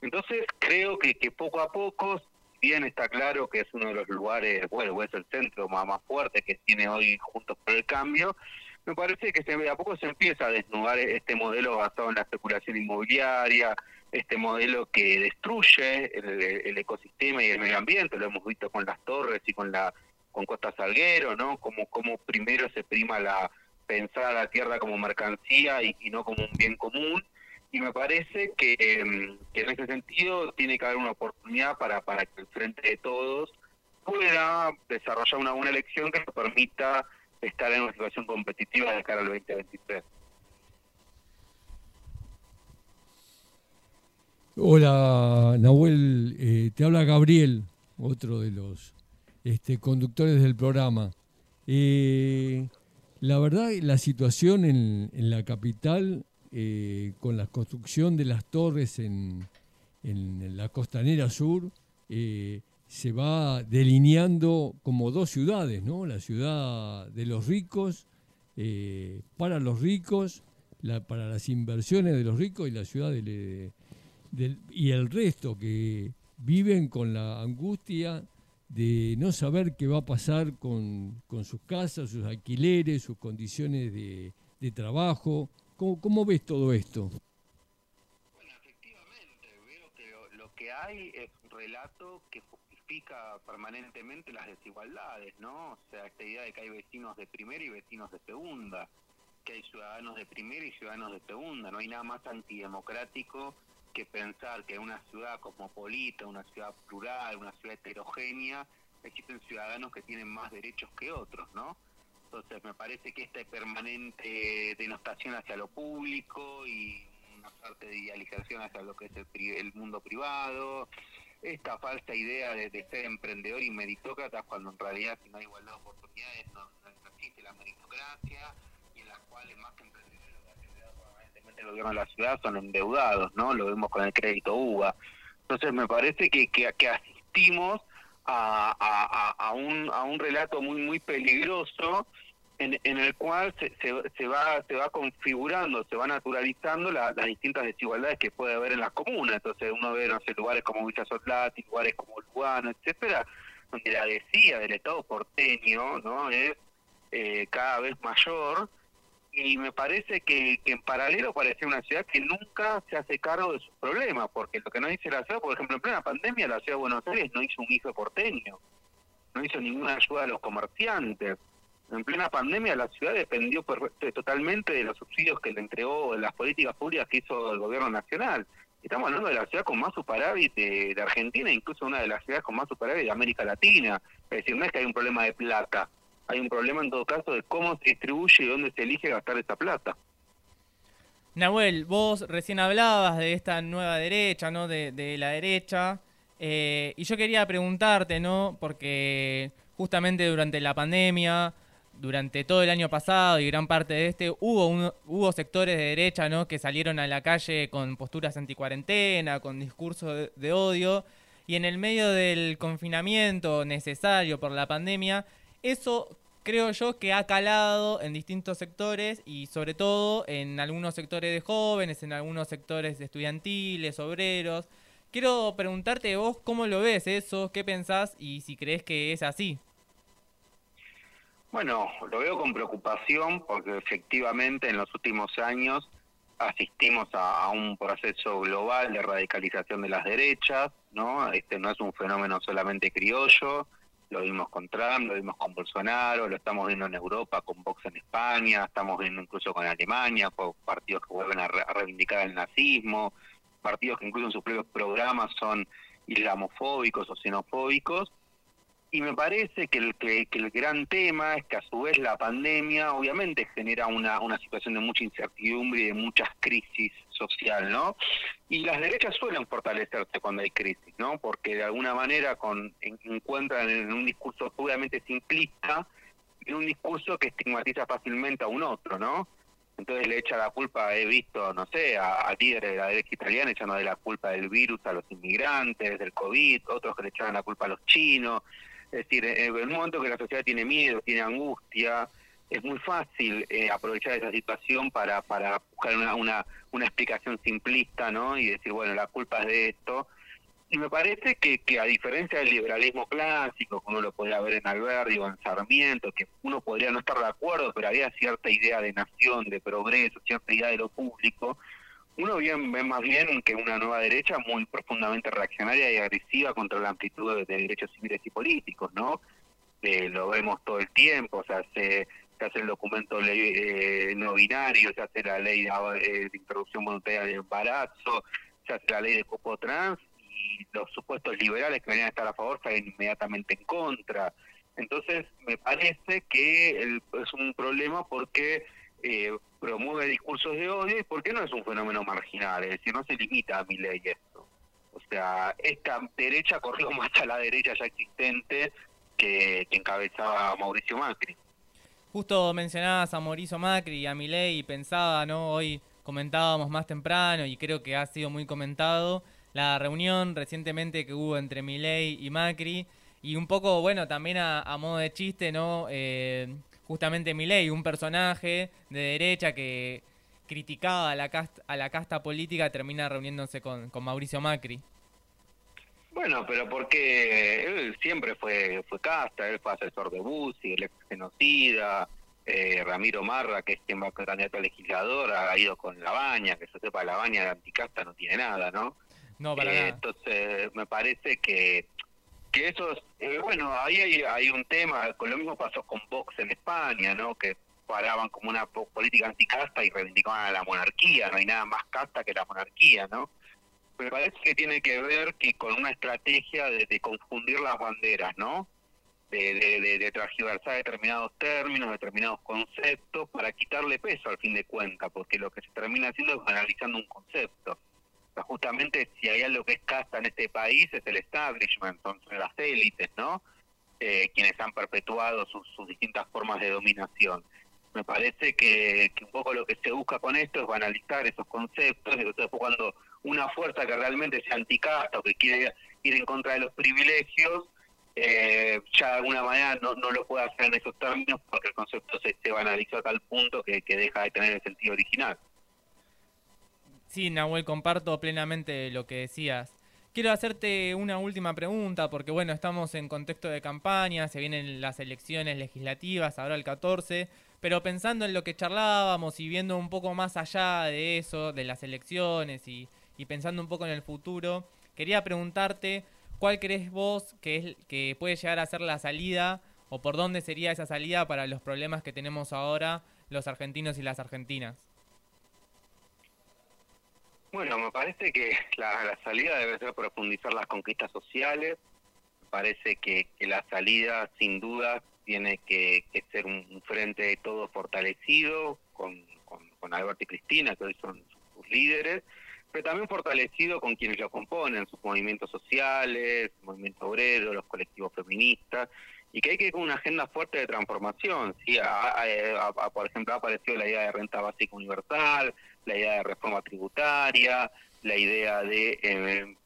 Entonces creo que, que poco a poco bien está claro que es uno de los lugares, bueno, es el centro más, más fuerte que tiene hoy Juntos por el Cambio, me parece que se, a poco se empieza a desnudar este modelo basado en la especulación inmobiliaria, este modelo que destruye el, ecosistema y el medio ambiente, lo hemos visto con las torres y con la con Costa Salguero, ¿no? Como, como primero se prima la pensar a la tierra como mercancía y no como un bien común, y me parece que, em, en ese sentido tiene que haber una oportunidad para, para que el Frente de Todos pueda desarrollar una buena elección que nos permita estar en una situación competitiva de cara al 2023. Hola Nahuel, eh, te habla Gabriel, otro de los este, conductores del programa. Eh, la verdad, la situación en la capital eh, con la construcción de las torres en, la costanera sur, eh, se va delineando como dos ciudades, ¿no? La ciudad de los ricos, eh, para los ricos, para las inversiones de los ricos y la ciudad del, y el resto que viven con la angustia de no saber qué va a pasar con, sus casas, sus alquileres, sus condiciones de, de trabajo, ¿Cómo, ves todo esto? Bueno, efectivamente, veo que lo, que hay es un relato que justifica permanentemente las desigualdades, ¿no? O sea, esta idea de que hay vecinos de primera y vecinos de segunda, que hay ciudadanos de primera y ciudadanos de segunda, no hay nada más antidemocrático que pensar que en una ciudad cosmopolita, una ciudad plural, una ciudad heterogénea, existen ciudadanos que tienen más derechos que otros, ¿no? Entonces me parece que esta permanente denostación hacia lo público y una suerte de idealización hacia lo que es el, mundo privado, esta falsa idea de, ser emprendedor y meritócrata cuando en realidad si no hay igualdad de oportunidades no, existe la meritocracia y en las cuales más que emprendedores que el gobierno de la ciudad son endeudados, ¿no? Lo vemos con el crédito UBA. Entonces me parece que, que, que asistimos a, a, a, un, a un relato muy muy peligroso en, en el cual se, se, se, va se va configurando, se va naturalizando la- las distintas desigualdades que puede haber en las comunas. Entonces uno ve, no sé, lugares como Villa Soldati, lugares como Lugano, etcétera, donde la decía del Estado porteño no es eh, cada vez mayor y me parece que, que en paralelo parece una ciudad que nunca se hace cargo de sus problemas, porque lo que no dice la ciudad, por ejemplo, en plena pandemia la ciudad de Buenos Aires no hizo un IFE porteño, no hizo ninguna ayuda a los comerciantes. En plena pandemia la ciudad dependió totalmente de los subsidios que le entregó, las políticas públicas que hizo el gobierno nacional. Estamos hablando de la ciudad con más superávit de, de Argentina, incluso una de las ciudades con más superávit de América Latina. Es decir, no es que hay un problema de plata, hay un problema en todo caso de cómo se distribuye y dónde se elige gastar esa plata. Nahuel, vos recién hablabas de esta nueva derecha, ¿no? De, de la derecha. eh, y yo quería preguntarte, ¿no? Porque justamente durante la pandemia, durante todo el año pasado y gran parte de este, hubo, un- hubo sectores de derecha, ¿no? Que salieron a la calle con posturas anticuarentena, con discursos de, de odio. Y en el medio del confinamiento necesario por la pandemia, eso creo yo que ha calado en distintos sectores y sobre todo en algunos sectores de jóvenes, en algunos sectores estudiantiles, obreros. Quiero preguntarte vos cómo lo ves eso, qué pensás y si crees que es así. Bueno, lo veo con preocupación porque efectivamente en los últimos años asistimos a, a un proceso global de radicalización de las derechas, ¿no? Este no es un fenómeno solamente criollo, lo vimos con Trump, lo vimos con Bolsonaro, lo estamos viendo en Europa con Vox en España, estamos viendo incluso con Alemania, con partidos que vuelven a, re- a reivindicar el nazismo, partidos que incluso en sus propios programas son islamofóbicos o xenofóbicos, y me parece que el, que, el gran tema es que a su vez la pandemia obviamente genera una, una situación de mucha incertidumbre y de muchas crisis social, ¿no? Y las derechas suelen fortalecerse cuando hay crisis, ¿no? Porque de alguna manera con, en- encuentran en un discurso puramente simplista, en un discurso que estigmatiza fácilmente a un otro, ¿no? Entonces le echa la culpa, he visto, no sé, a, a líderes de la derecha italiana echando de la culpa del virus a los inmigrantes, del COVID, otros que le echaban la culpa a los chinos. Es decir, en un momento que la sociedad tiene miedo, tiene angustia, es muy fácil eh, aprovechar esa situación para, para buscar una, una, una explicación simplista, ¿no? Y decir, bueno, la culpa es de esto. Y me parece que, que a diferencia del liberalismo clásico, como uno lo podría ver en Alberti o en Sarmiento, que uno podría no estar de acuerdo, pero había cierta idea de nación, de progreso, cierta idea de lo público, uno bien ve más bien que una nueva derecha muy profundamente reaccionaria y agresiva contra la amplitud de, de derechos civiles y políticos, ¿no? Eh, lo vemos todo el tiempo, o sea, se, se hace el documento ley, eh, no binario, se hace la ley de, eh, de introducción voluntaria del embarazo, se hace la ley de cupo trans y los supuestos liberales que venían a estar a favor salen inmediatamente en contra. Entonces, me parece que es un problema porque eh, promueve discursos de odio y porque no es un fenómeno marginal, es decir, no se limita a mi ley esto. O sea, esta derecha corrió más a la derecha ya existente que encabezaba Mauricio Macri. Justo mencionabas a Mauricio Macri y a Milei y pensaba, ¿no? Hoy comentábamos más temprano y creo que ha sido muy comentado la reunión recientemente que hubo entre Milei y Macri y un poco, bueno, también a, modo de chiste, ¿no? Eh, justamente Milei, un personaje de derecha que criticaba a la casta, a la casta política, termina reuniéndose con Mauricio Macri. Bueno, pero porque él siempre fue fue casta, él fue asesor de Bussi, el ex genocida, eh, Ramiro Marra, que es quien va a ser candidato a legislador, ha ido con La Baña, que se sepa, La Baña de anticasta no tiene nada, ¿no? No, para Eh, nada. Entonces, me parece que que eso es, eh, bueno, ahí hay, hay un tema, con lo mismo pasó con Vox en España, ¿no? Que paraban como una po- política anticasta y reivindicaban a la monarquía, no hay nada más casta que la monarquía, ¿no? Me parece que tiene que ver que con una estrategia de, confundir las banderas, ¿no? De, de, de, transgiversar determinados términos, determinados conceptos, para quitarle peso al fin de cuentas, porque lo que se termina haciendo es analizando un concepto. Justamente si hay algo que es casta en este país es el establishment, son las élites, ¿no? Eh, quienes han perpetuado sus, sus distintas formas de dominación. Me parece que, que un poco lo que se busca con esto es banalizar esos conceptos, y entonces cuando una fuerza que realmente sea anticasta o que quiere ir en contra de los privilegios, eh, ya de alguna manera no, no lo puede hacer en esos términos porque el concepto se, se banalizó a tal punto que, que deja de tener el sentido original. Sí, Nahuel, comparto plenamente lo que decías. Quiero hacerte una última pregunta, porque bueno, estamos en contexto de campaña, se vienen las elecciones legislativas, ahora el 14, pero pensando en lo que charlábamos y viendo un poco más allá de eso, de las elecciones y, y pensando un poco en el futuro, quería preguntarte cuál crees vos que, es, que puede llegar a ser la salida o por dónde sería esa salida para los problemas que tenemos ahora los argentinos y las argentinas. Bueno, me parece que la, salida debe ser profundizar las conquistas sociales. Me parece que, la salida, sin duda, tiene que, ser un, un frente de todo fortalecido con, con, con Alberto y Cristina, que hoy son sus líderes, pero también fortalecido con quienes lo componen, sus movimientos sociales, el movimiento obrero, los colectivos feministas, y que hay que ir con una agenda fuerte de transformación. ¿sí? A- por ejemplo, ha aparecido la idea de renta básica universal, la idea de reforma tributaria, la idea de eh,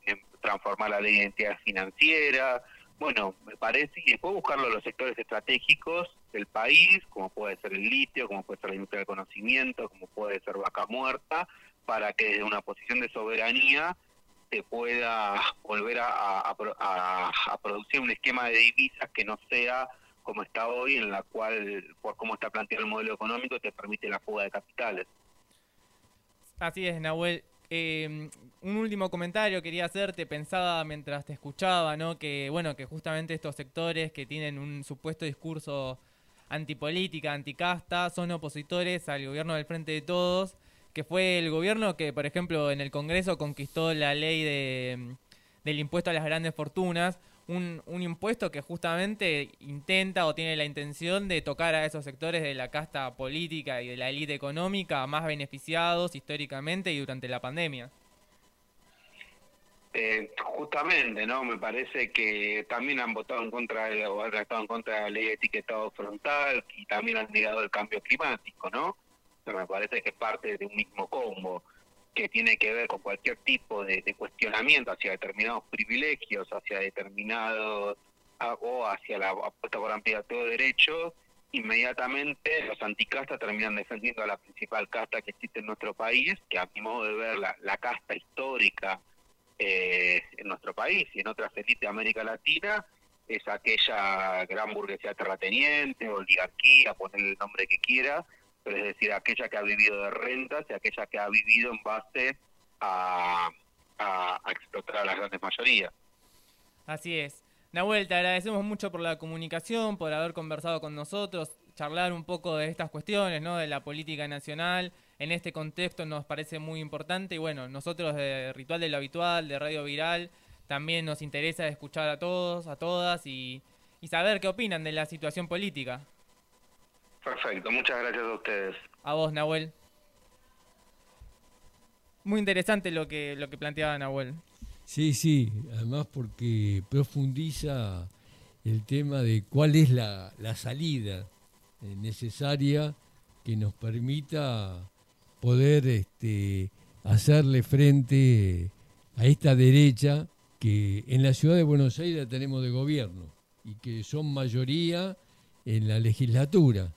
transformar la ley de identidad financiera. Bueno, me parece que después buscarlo en los sectores estratégicos del país, como puede ser el litio, como puede ser la industria del conocimiento, como puede ser vaca muerta, para que desde una posición de soberanía se pueda volver a, a- a pro- a- a producir un esquema de divisas que no sea como está hoy, en la cual, por cómo está planteado el modelo económico, te permite la fuga de capitales. Así es, Nahuel. Eh, un último comentario quería hacerte, pensaba mientras te escuchaba, ¿no? Que bueno, que justamente estos sectores que tienen un supuesto discurso antipolítica, anticasta, son opositores al gobierno del Frente de Todos, que fue el gobierno que, por ejemplo, en el Congreso conquistó la ley de, del impuesto a las grandes fortunas, un, un impuesto que justamente intenta o tiene la intención de tocar a esos sectores de la casta política y de la élite económica más beneficiados históricamente y durante la pandemia. Eh, justamente, ¿no? Me parece que también han votado en contra de, o han estado en contra de la ley de etiquetado frontal y también han negado el cambio climático, ¿no? Me parece que es parte de un mismo combo que tiene que ver con cualquier tipo de, de cuestionamiento hacia determinados privilegios, hacia determinados o hacia la apuesta por ampliar todo derecho, inmediatamente los anticastas terminan defendiendo a la principal casta que existe en nuestro país, que a mi modo de ver la, la casta histórica eh, en nuestro país y en otras élites de América Latina es aquella gran burguesía terrateniente, oligarquía, ponerle el nombre que quiera, es decir, aquella que ha vivido de rentas y aquella que ha vivido en base a, a, explotar a las grandes mayorías. Así es. Nahuel, te agradecemos mucho por la comunicación, por haber conversado con nosotros, charlar un poco de estas cuestiones, ¿no? De la política nacional. En este contexto nos parece muy importante y bueno, nosotros de Ritual de lo Habitual, de Radio Viral, también nos interesa escuchar a todos, a todas y saber qué opinan de la situación política. Perfecto, muchas gracias a ustedes. A vos, Nahuel. Muy interesante lo que, lo que planteaba Nahuel. Sí, sí, además porque profundiza el tema de cuál es la, la salida necesaria que nos permita poder este, hacerle frente a esta derecha que en la ciudad de Buenos Aires la tenemos de gobierno y que son mayoría en la legislatura.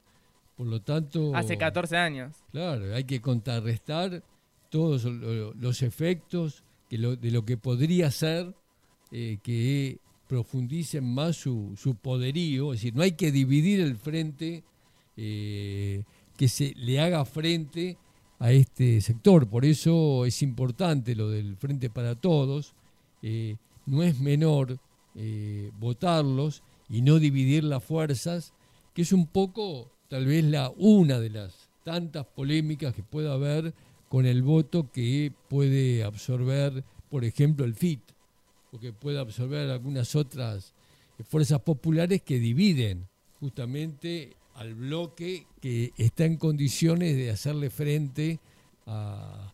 Por lo tanto... Hace 14 años. Claro, hay que contrarrestar todos lo- los efectos que lo- de lo que podría ser eh, que profundicen más su, su poderío. Es decir, no hay que dividir el frente eh, que se le haga frente a este sector. Por eso es importante lo del Frente para Todos. Eh, no es menor eh, votarlos y no dividir las fuerzas, que es un poco tal vez la una de las tantas polémicas que pueda haber con el voto que puede absorber, por ejemplo, el FIT, o que puede absorber algunas otras fuerzas populares que dividen justamente al bloque que está en condiciones de hacerle frente a,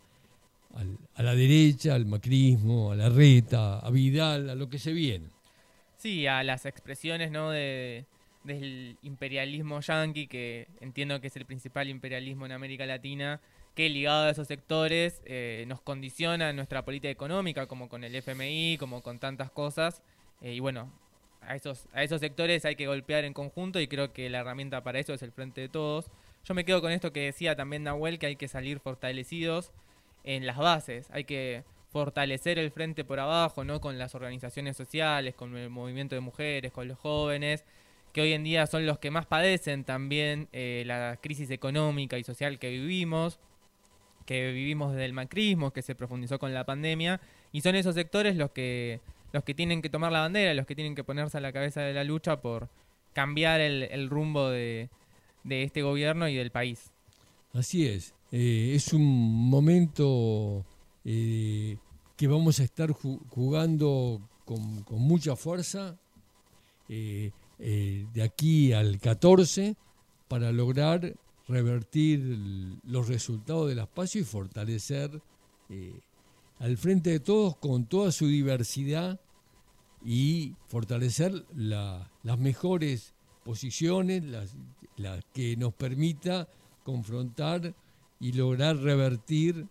a la derecha, al macrismo, a la reta, a Vidal, a lo que se viene. Sí, a las expresiones ¿no? de, del imperialismo yanqui, que entiendo que es el principal imperialismo en América Latina, que ligado a esos sectores eh, nos condiciona nuestra política económica, como con el FMI, como con tantas cosas. Eh, y bueno, a esos, a esos sectores hay que golpear en conjunto y creo que la herramienta para eso es el frente de todos. Yo me quedo con esto que decía también Nahuel, que hay que salir fortalecidos en las bases, hay que fortalecer el frente por abajo, ¿no? Con las organizaciones sociales, con el movimiento de mujeres, con los jóvenes, que hoy en día son los que más padecen también eh, la crisis económica y social que vivimos, que vivimos desde el macrismo, que se profundizó con la pandemia, y son esos sectores los que los que tienen que tomar la bandera, los que tienen que ponerse a la cabeza de la lucha por cambiar el, rumbo de, este gobierno y del país. Así es. Eh, es un momento eh, que vamos a estar ju- jugando con, mucha fuerza eh, de aquí al 14 para lograr revertir los resultados del espacio y fortalecer eh, al frente de todos con toda su diversidad y fortalecer la- las mejores posiciones, las, las que nos permita confrontar y lograr revertir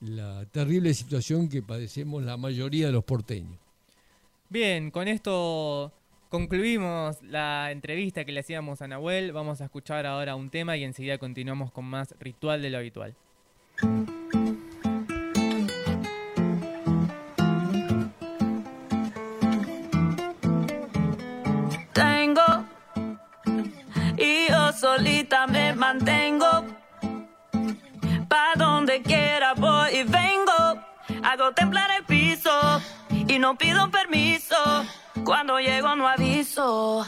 la terrible situación que padecemos la mayoría de los porteños. Bien, con esto concluimos la entrevista que le hacíamos a Nahuel. Vamos a escuchar ahora un tema y enseguida continuamos con más ritual de lo habitual. tengo y yo solita me mantengo. Pa donde quiera voy y vengo. Hago temblar el piso y no pido permiso. Cuando llego no aviso.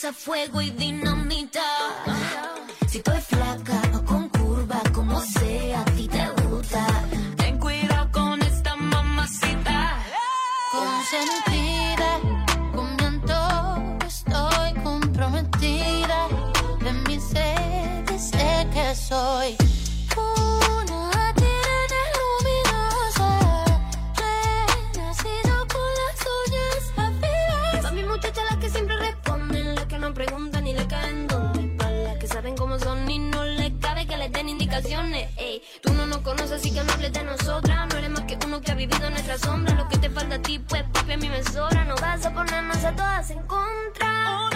Fuerza, fuego y dinamita. Si estoy flaca o con curva, como sea, a ti te gusta. Ten cuidado con esta mamacita. Consentida, con mi antojo estoy comprometida. De mis sedes sé que soy que ha vivido en nuestra sombra. Lo que te falta a ti, pues papi a mí me sobra. No vas a ponernos a todas en contra.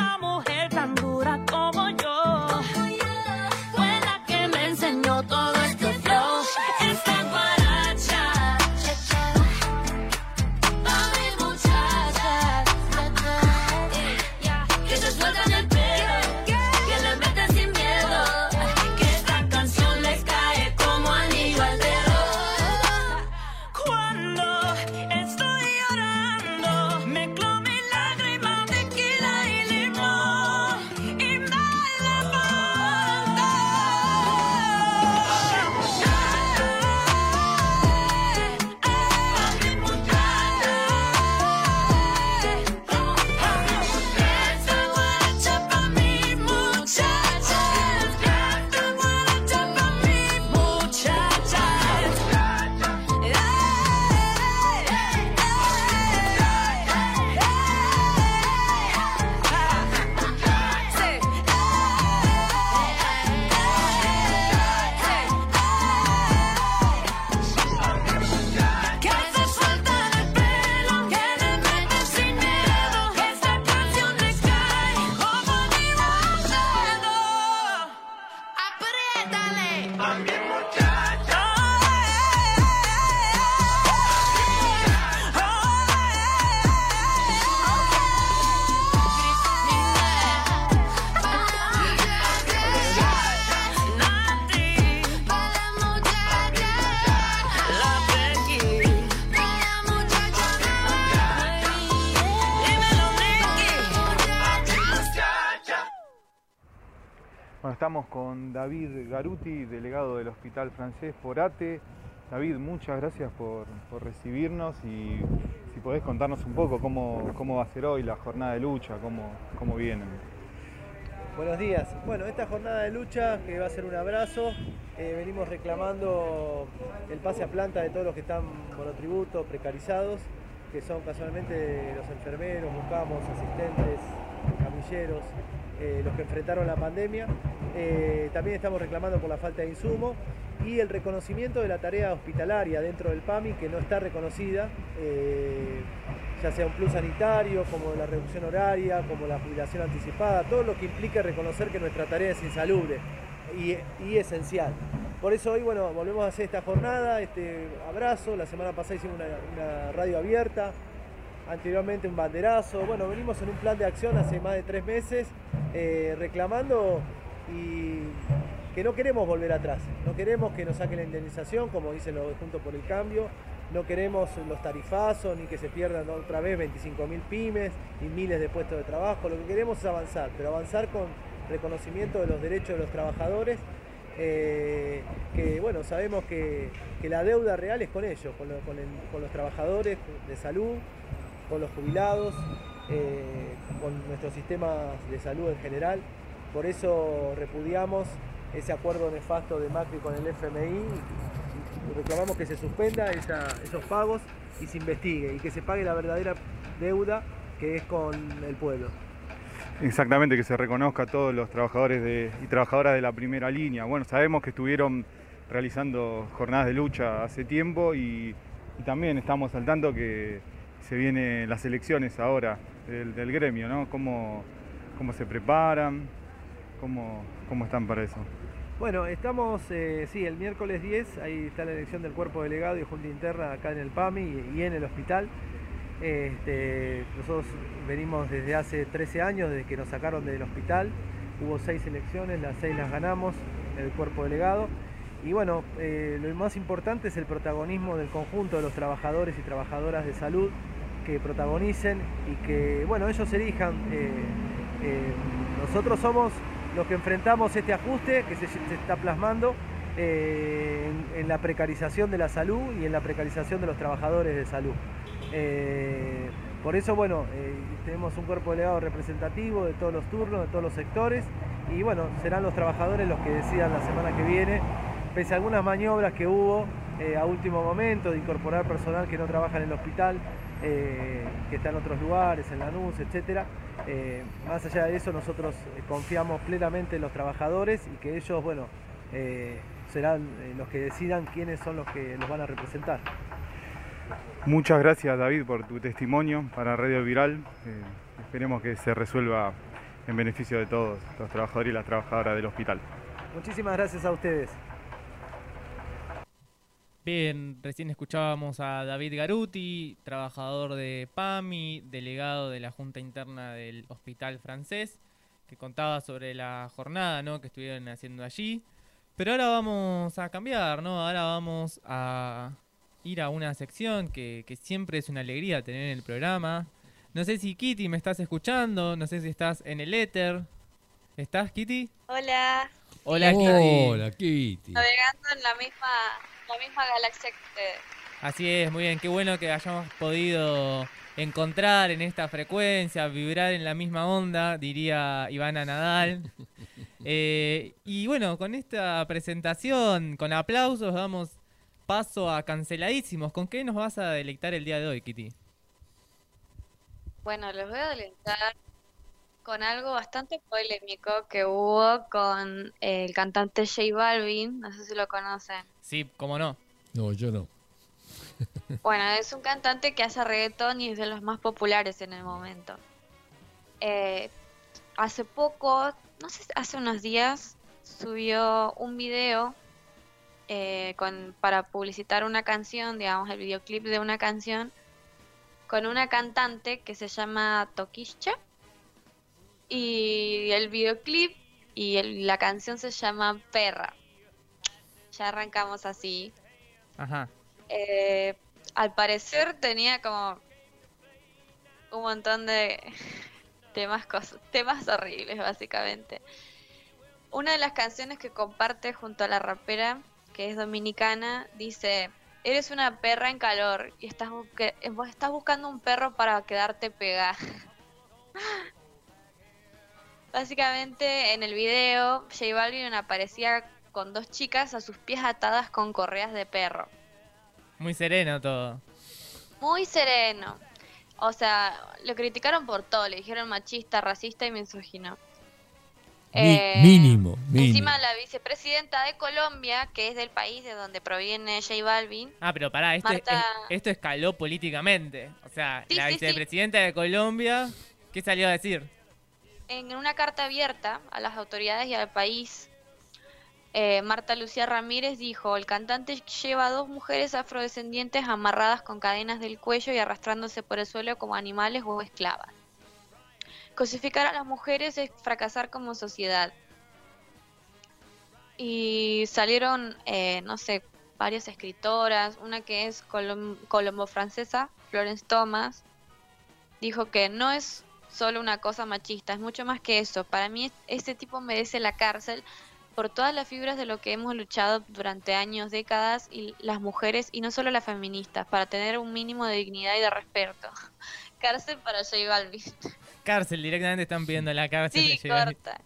Estamos con David Garuti, delegado del Hospital Francés por ATE. David, muchas gracias por, recibirnos y si podés contarnos un poco cómo, cómo va a ser hoy la jornada de lucha, cómo, cómo vienen. Buenos días. Bueno, esta jornada de lucha, que va a ser un abrazo, eh, venimos reclamando el pase a planta de todos los que están monotributo, precarizados, que son casualmente los enfermeros, buscamos, asistentes, camilleros, eh, los que enfrentaron la pandemia. Eh, también estamos reclamando por la falta de insumo y el reconocimiento de la tarea hospitalaria dentro del PAMI que no está reconocida, eh, ya sea un plus sanitario, como la reducción horaria, como la jubilación anticipada, todo lo que implica reconocer que nuestra tarea es insalubre y, esencial. Por eso hoy, bueno, volvemos a hacer esta jornada, este abrazo. La semana pasada hicimos una radio abierta, anteriormente un banderazo. Bueno, venimos en un plan de acción hace más de tres meses eh, reclamando y que no queremos volver atrás. No queremos que nos saquen la indemnización, como dicen los Juntos por el Cambio. No queremos los tarifazos ni que se pierdan otra vez 25.000 pymes y miles de puestos de trabajo. Lo que queremos es avanzar, pero avanzar con reconocimiento de los derechos de los trabajadores eh, que bueno, sabemos que, la deuda real es con ellos, con, lo- con el- con los trabajadores de salud, con los jubilados, eh, con nuestro sistema de salud en general. Por eso repudiamos ese acuerdo nefasto de Macri con el FMI y reclamamos que se suspenda esos pagos y se investigue y que se pague la verdadera deuda que es con el pueblo. Exactamente, que se reconozca a todos los trabajadores y trabajadoras de la primera línea. Bueno, sabemos que estuvieron realizando jornadas de lucha hace tiempo y, y también estamos al tanto que se vienen las elecciones ahora del, gremio, ¿no? ¿Cómo, cómo se preparan? ¿Cómo, ¿Cómo están para eso? Bueno, estamos, eh, sí, el miércoles 10, ahí está la elección del cuerpo delegado y junta interna acá en el PAMI y, y en el hospital. Este, nosotros venimos desde hace 13 años, desde que nos sacaron del hospital. Hubo seis elecciones, las seis las ganamos, el cuerpo delegado. Y bueno, eh, lo más importante es el protagonismo del conjunto de los trabajadores y trabajadoras de salud que protagonicen y que, bueno, ellos elijan. eh, eh, nosotros somos los que enfrentamos este ajuste que se, está plasmando eh, en, la precarización de la salud y en la precarización de los trabajadores de salud. Por eso, bueno, tenemos un cuerpo delegado representativo de todos los turnos, de todos los sectores, y bueno, serán los trabajadores los que decidan la semana que viene, pese a algunas maniobras que hubo a último momento de incorporar personal que no trabaja en el hospital, eh, que está en otros lugares, en Lanús, etcétera. Eh, más allá de eso, nosotros eh, confiamos plenamente en los trabajadores y que ellos, bueno, eh, serán los que decidan quiénes son los que los van a representar. Muchas gracias David por tu testimonio para Radio Viral. Esperemos que se resuelva en beneficio de todos los trabajadores y las trabajadoras del hospital. Muchísimas gracias a ustedes. Bien, recién escuchábamos a David Garuti, trabajador de PAMI, delegado de la Junta Interna del Hospital Francés, que contaba sobre la jornada ¿no? que estuvieron haciendo allí. Pero ahora vamos a cambiar, ¿no? Ahora vamos a ir a una sección que, que siempre es una alegría tener en el programa. No sé si Kitty me estás escuchando, no sé si estás en el éter. ¿Estás, Kitty? Hola, Hola, Kitty. Hola, Kitty. navegando en la misma, la misma galaxia que ustedes. Así es, muy bien, qué bueno que hayamos podido encontrar en esta frecuencia, vibrar en la misma onda, diría Ivana Nadal. Eh, y bueno, con esta presentación, con aplausos, damos paso a canceladísimos. ¿Con qué nos vas a deleitar el día de hoy, Kitty? Bueno, les voy a adelantar con algo bastante polémico que hubo con el cantante J Balvin, no sé si lo conocen. Sí, cómo no. No, yo no. Bueno, es un cantante que hace reggaetón y es de los más populares en el momento. Eh, hace poco, no sé, hace unos días, subió un video eh, con, para publicitar una canción, digamos, el videoclip de una canción, con una cantante que se llama Tokischa. Y el videoclip y el- la canción se llama Perra. Ya arrancamos así. Ajá. Eh, al parecer tenía como un montón de temas cosas, temas horribles básicamente. Una de las canciones que comparte junto a la rapera, que es dominicana, dice, eres una perra en calor y estás, eh, estás buscando un perro para quedarte pegada. Básicamente en el video, J Balvin aparecía con dos chicas a sus pies atadas con correas de perro. Muy sereno todo. Muy sereno. O sea, lo criticaron por todo, le dijeron machista, racista y misógino. Mi- Eh, mínimo, mínimo. Encima la vicepresidenta de Colombia, que es del país de donde proviene J Balvin, Ah, pero pará, esto, Marta- es- esto escaló políticamente. O sea, Sí, la sí, sí. vicepresidenta de Colombia, ¿qué salió a decir? en una carta abierta a las autoridades y al país, eh, Marta Lucía Ramírez dijo, el cantante lleva a dos mujeres afrodescendientes amarradas con cadenas del cuello y arrastrándose por el suelo como animales o esclavas. Cosificar a las mujeres es fracasar como sociedad. Y salieron, eh, no sé, varias escritoras, una que es colom- colombo-francesa, Florence Thomas, dijo que no es solo una cosa machista, es mucho más que eso. Para mí este tipo merece la cárcel por todas las fibras de lo que hemos luchado durante años, décadas, y las mujeres, y no solo las feministas, para tener un mínimo de dignidad y de respeto. Cárcel para J Balvin. Cárcel, directamente están pidiendo la cárcel. Sí, de J Balvin. corta.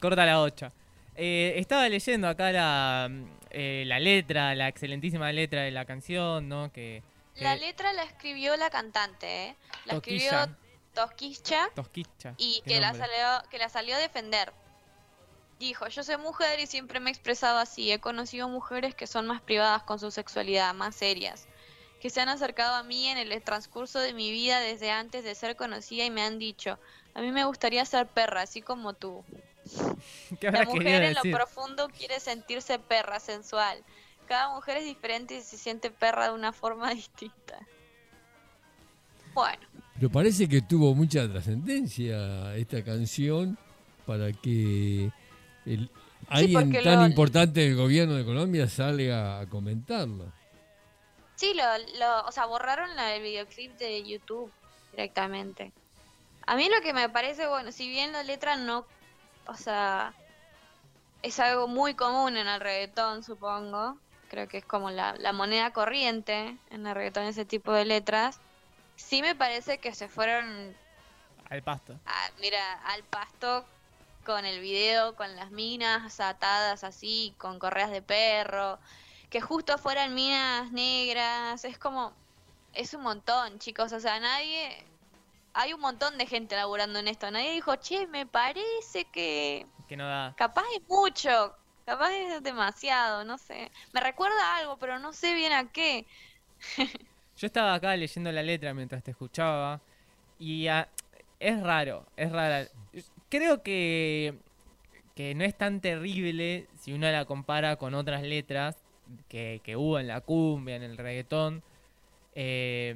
Corta la 8. estaba leyendo acá la, eh, la letra, la excelentísima letra de la canción, ¿no? Que, que- La letra la escribió la cantante, ¿eh? La escribió Tosquicha Tosquicha. y que la, salió, que la salió a defender. Dijo, yo soy mujer y siempre me he expresado así. He conocido mujeres que son más privadas con su sexualidad, más serias, que se han acercado a mí en el transcurso de mi vida desde antes de ser conocida y me han dicho, a mí me gustaría ser perra, así como tú. ¿Qué habrá La mujer en lo profundo quiere sentirse perra, sensual. Cada mujer es diferente y se siente perra de una forma distinta. Bueno, Pero parece que tuvo mucha trascendencia esta canción para que el, alguien tan lo- importante del gobierno de Colombia salga a comentarlo. Sí, lo, lo, o sea, borraron la- el videoclip de YouTube directamente. A mí lo que me parece, bueno, si bien la letra no, o sea, es algo muy común en el reggaetón, supongo. Creo que es como la, la moneda corriente en el reggaetón ese tipo de letras. Sí me parece que se fueron, Al pasto. a- mira, al pasto con el video, con las minas atadas así, con correas de perro, que justo fueran minas negras, es como, es un montón, chicos, o sea, nadie, hay un montón de gente laburando en esto, nadie dijo, che, me parece que Que no da. capaz es mucho, capaz es demasiado, no sé, me recuerda a algo, pero no sé bien a qué. Yo estaba acá leyendo la letra mientras te escuchaba y ah, es raro, es rara. Creo que, que no es tan terrible si uno la compara con otras letras que, hubo en la cumbia, en el reggaetón. Eh,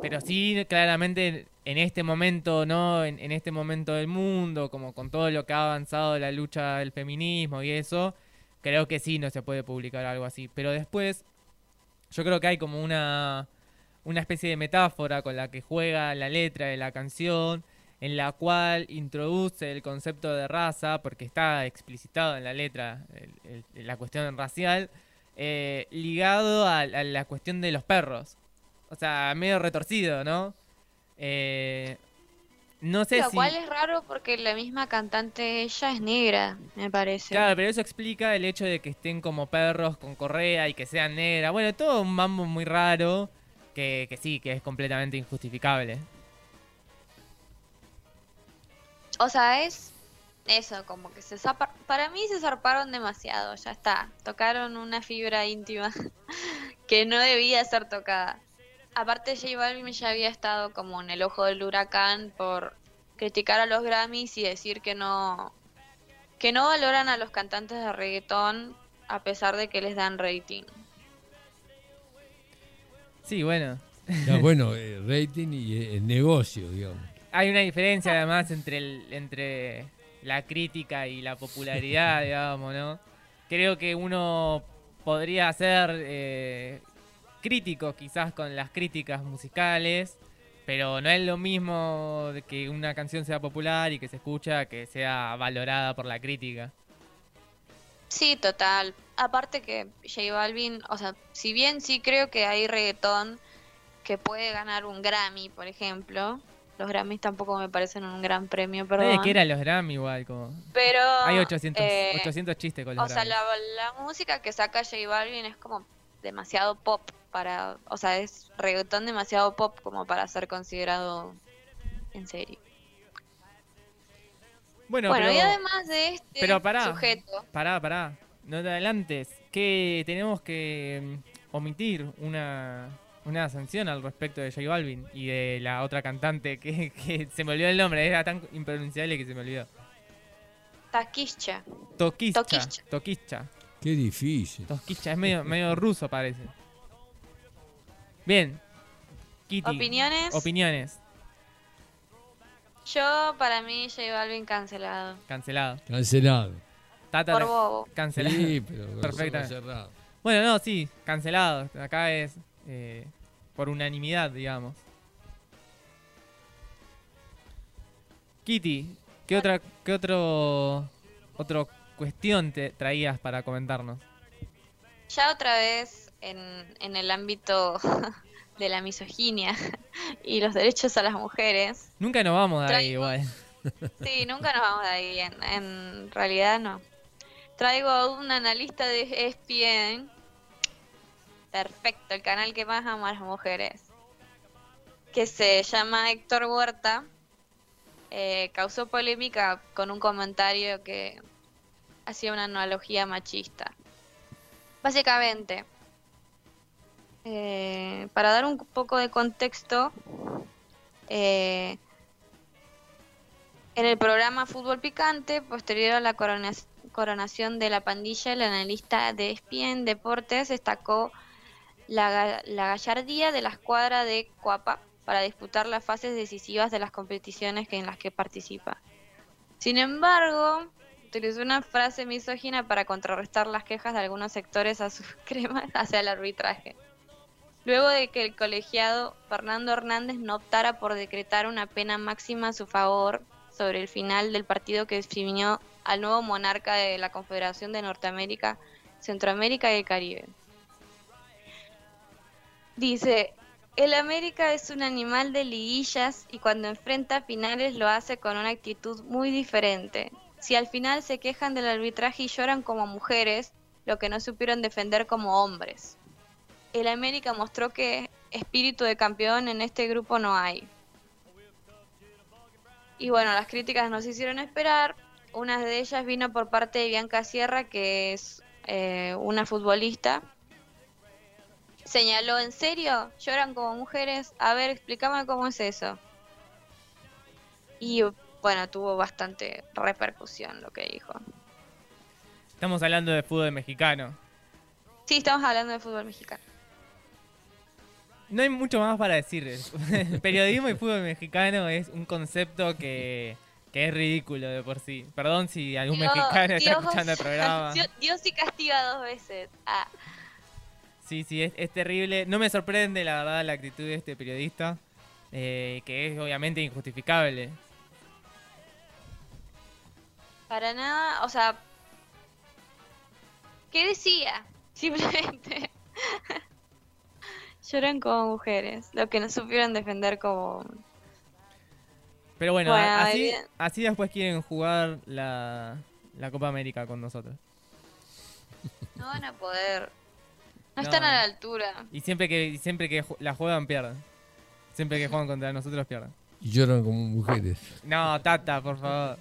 pero sí, claramente en este momento, ¿no? En, en este momento del mundo, como con todo lo que ha avanzado la lucha del feminismo y eso, creo que sí no se puede publicar algo así. Pero después, yo creo que hay como una, una especie de metáfora con la que juega la letra de la canción, en la cual introduce el concepto de raza, porque está explicitado en la letra el- el- la cuestión racial, eh, ligado a, a la cuestión de los perros. O sea, medio retorcido, ¿no? Eh, no sé Lo si... cual es raro porque la misma cantante ella es negra, me parece. Claro, pero eso explica el hecho de que estén como perros con correa y que sean negras. Bueno, todo un mambo muy raro que, que sí, que es completamente injustificable. O sea, es eso, como que se zapa- para mí se zarparon demasiado, ya está. Tocaron una fibra íntima que no debía ser tocada. Aparte J Balvin ya había estado como en el ojo del huracán por criticar a los Grammys y decir que no que no valoran a los cantantes de reggaetón a pesar de que les dan rating. Sí, bueno. Ya, bueno, eh, rating y eh, el negocio, digamos. Hay una diferencia además entre, el, entre la crítica y la popularidad, digamos, ¿no? Creo que uno podría ser eh, crítico quizás con las críticas musicales, pero no es lo mismo de que una canción sea popular y que se escucha que sea valorada por la crítica. Sí, total. Aparte que J Balvin, o sea, si bien sí creo que hay reggaetón que puede ganar un Grammy, por ejemplo, los Grammys tampoco me parecen un gran premio, Nadie perdón. quiera los Grammy igual, como... Pero Hay 800, eh, 800 chistes con los O sea, la, la música que saca J Balvin es como demasiado pop para, o sea, es reggaetón demasiado pop como para ser considerado en serio. Bueno, Bueno, pero, y además de este pero pará, sujeto, pará, pará, no te adelantes, que tenemos que mm, omitir una, una sanción al respecto de J Balvin y de la otra cantante que, que se me olvidó el nombre, era tan impronunciable que se me olvidó. Taquischa. Toquischa. Toquischa. Toquischa. Qué difícil. Toquischa, es medio, medio ruso parece. Bien. Kitty. ¿Opiniones? Opiniones. Yo, para mí, J Balvin cancelado. Cancelado. Cancelado. Tata, Por bobo. Cancelado. Sí, pero Perfectamente. Bueno, no, sí, cancelado. Acá es eh, por unanimidad, digamos. Kitty, ¿qué otra, qué otro, otro cuestión te traías para comentarnos? Ya otra vez en, en el ámbito de la misoginia y los derechos a las mujeres. Nunca nos vamos de ahí Traigo- igual. Sí, nunca nos vamos de ahí, en, en realidad no. Traigo a un analista de ESPN. Perfecto, el canal que más ama a las mujeres. Que se llama Héctor Huerta. Eh, causó polémica con un comentario que hacía una analogía machista. Básicamente, eh, para dar un poco de contexto, eh, en el programa Fútbol Picante, posterior a la corona- coronación de la pandilla, el analista de ESPN Deportes destacó la, la gallardía de la escuadra de Cuapa para disputar las fases decisivas de las competiciones en las que participa. Sin embargo, utilizó una frase misógina para contrarrestar las quejas de algunos sectores a sus cremas hacia el arbitraje. Luego de que el colegiado Fernando Hernández no optara por decretar una pena máxima a su favor sobre el final del partido que definió al nuevo monarca de la Confederación de Norteamérica, Centroamérica y el Caribe. Dice, el América es un animal de liguillas y cuando enfrenta finales lo hace con una actitud muy diferente. Si al final se quejan del arbitraje y lloran como mujeres, lo que no supieron defender como hombres. El América mostró que espíritu de campeón en este grupo no hay. Y bueno, las críticas nos hicieron esperar. Una de ellas vino por parte de Bianca Sierra, que es eh, una futbolista. Señaló, ¿en serio? ¿Lloran como mujeres? A ver, explícame cómo es eso. Y bueno, tuvo bastante repercusión lo que dijo. Estamos hablando de fútbol mexicano. Sí, estamos hablando de fútbol mexicano. No hay mucho más para decir. El periodismo y fútbol mexicano es un concepto que, que es ridículo de por sí. Perdón si algún Dios- mexicano está Dios- escuchando el programa. Dios, Dios sí castiga dos veces. Ah, Sí, sí, es, es terrible. No me sorprende, la verdad, la actitud de este periodista, eh, que es obviamente injustificable. para nada, o sea, ¿qué decía? Simplemente lloran como mujeres, lo que no supieron defender como Pero bueno, Bueno, así, bien. así después quieren jugar la, la Copa América con nosotros. no van a poder, no, No. están a la altura. Y siempre que, y siempre que ju- la juegan, pierden. Siempre que juegan contra nosotros, pierden. Y lloran como mujeres. No, Tata, por favor.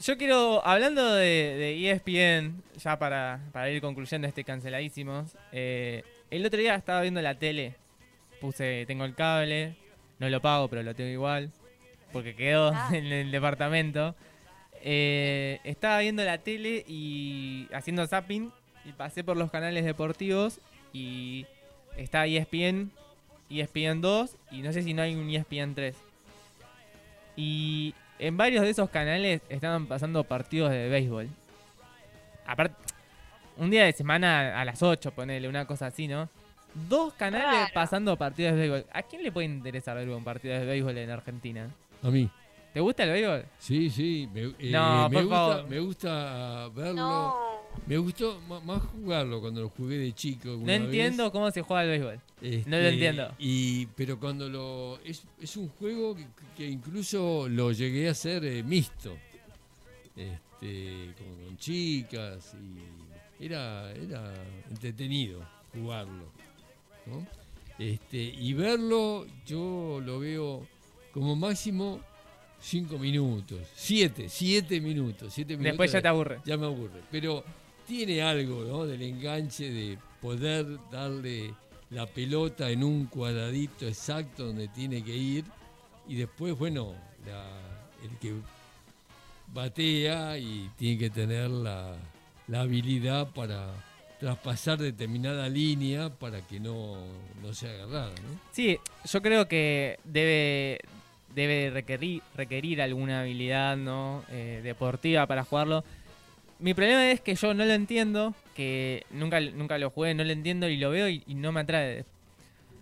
Yo quiero, hablando de, de E ESPN, ya para, para ir concluyendo este canceladísimos, eh, el otro día estaba viendo la tele, puse, tengo el cable, no lo pago, pero lo tengo igual, porque quedó en el departamento. Eh, estaba viendo la tele y haciendo zapping y pasé por los canales deportivos y está ESPN, ESPN 2 y no sé si no hay un E ESPN 3. Y en varios de esos canales estaban pasando partidos de béisbol. Aparte, un día de semana a las 8, ponele, una cosa así, ¿no? Dos canales pasando partidos de béisbol. ¿A quién le puede interesar ver un partido de béisbol en Argentina? A mí. ¿Te gusta el béisbol? Sí, sí. Me, eh, No, me por gusta, favor. Me gusta verlo. No. Me gustó más jugarlo cuando lo jugué de chico. No vez. entiendo cómo se juega el béisbol. no lo Este, entiendo. Y, pero cuando lo. Es, es un juego que, que incluso lo llegué a hacer eh, mixto. Este, con, con chicas. Y era, era entretenido jugarlo. ¿no? Este, y verlo, yo lo veo como máximo cinco minutos. Siete, siete minutos. Siete minutos Después ya te aburre. Ya me aburre. Pero tiene algo, ¿no? Del enganche de poder darle la pelota en un cuadradito exacto donde tiene que ir. Y después, bueno, la- el que batea y tiene que tener la, la habilidad para traspasar determinada línea para que no, no sea agarrada, ¿no? Sí, yo creo que debe, debe requerir, requerir alguna habilidad ¿no? Eh, deportiva para jugarlo. Mi problema es que yo no lo entiendo, que nunca, nunca lo jugué, no lo entiendo y lo veo y, no me atrae.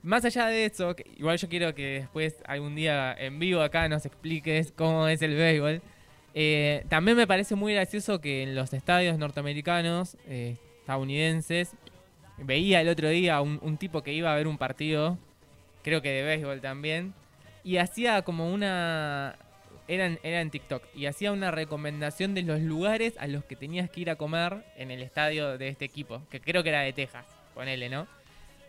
Más allá de eso, que igual yo quiero que después algún día en vivo acá nos expliques cómo es el béisbol. Eh, también me parece muy gracioso que en los estadios norteamericanos, eh, estadounidenses, veía el otro día un, un tipo que iba a ver un partido, creo que de béisbol también, y hacía como una... Era en, era en TikTok, y hacía una recomendación de los lugares a los que tenías que ir a comer en el estadio de este equipo, que creo que era de Texas, ponele, ¿no?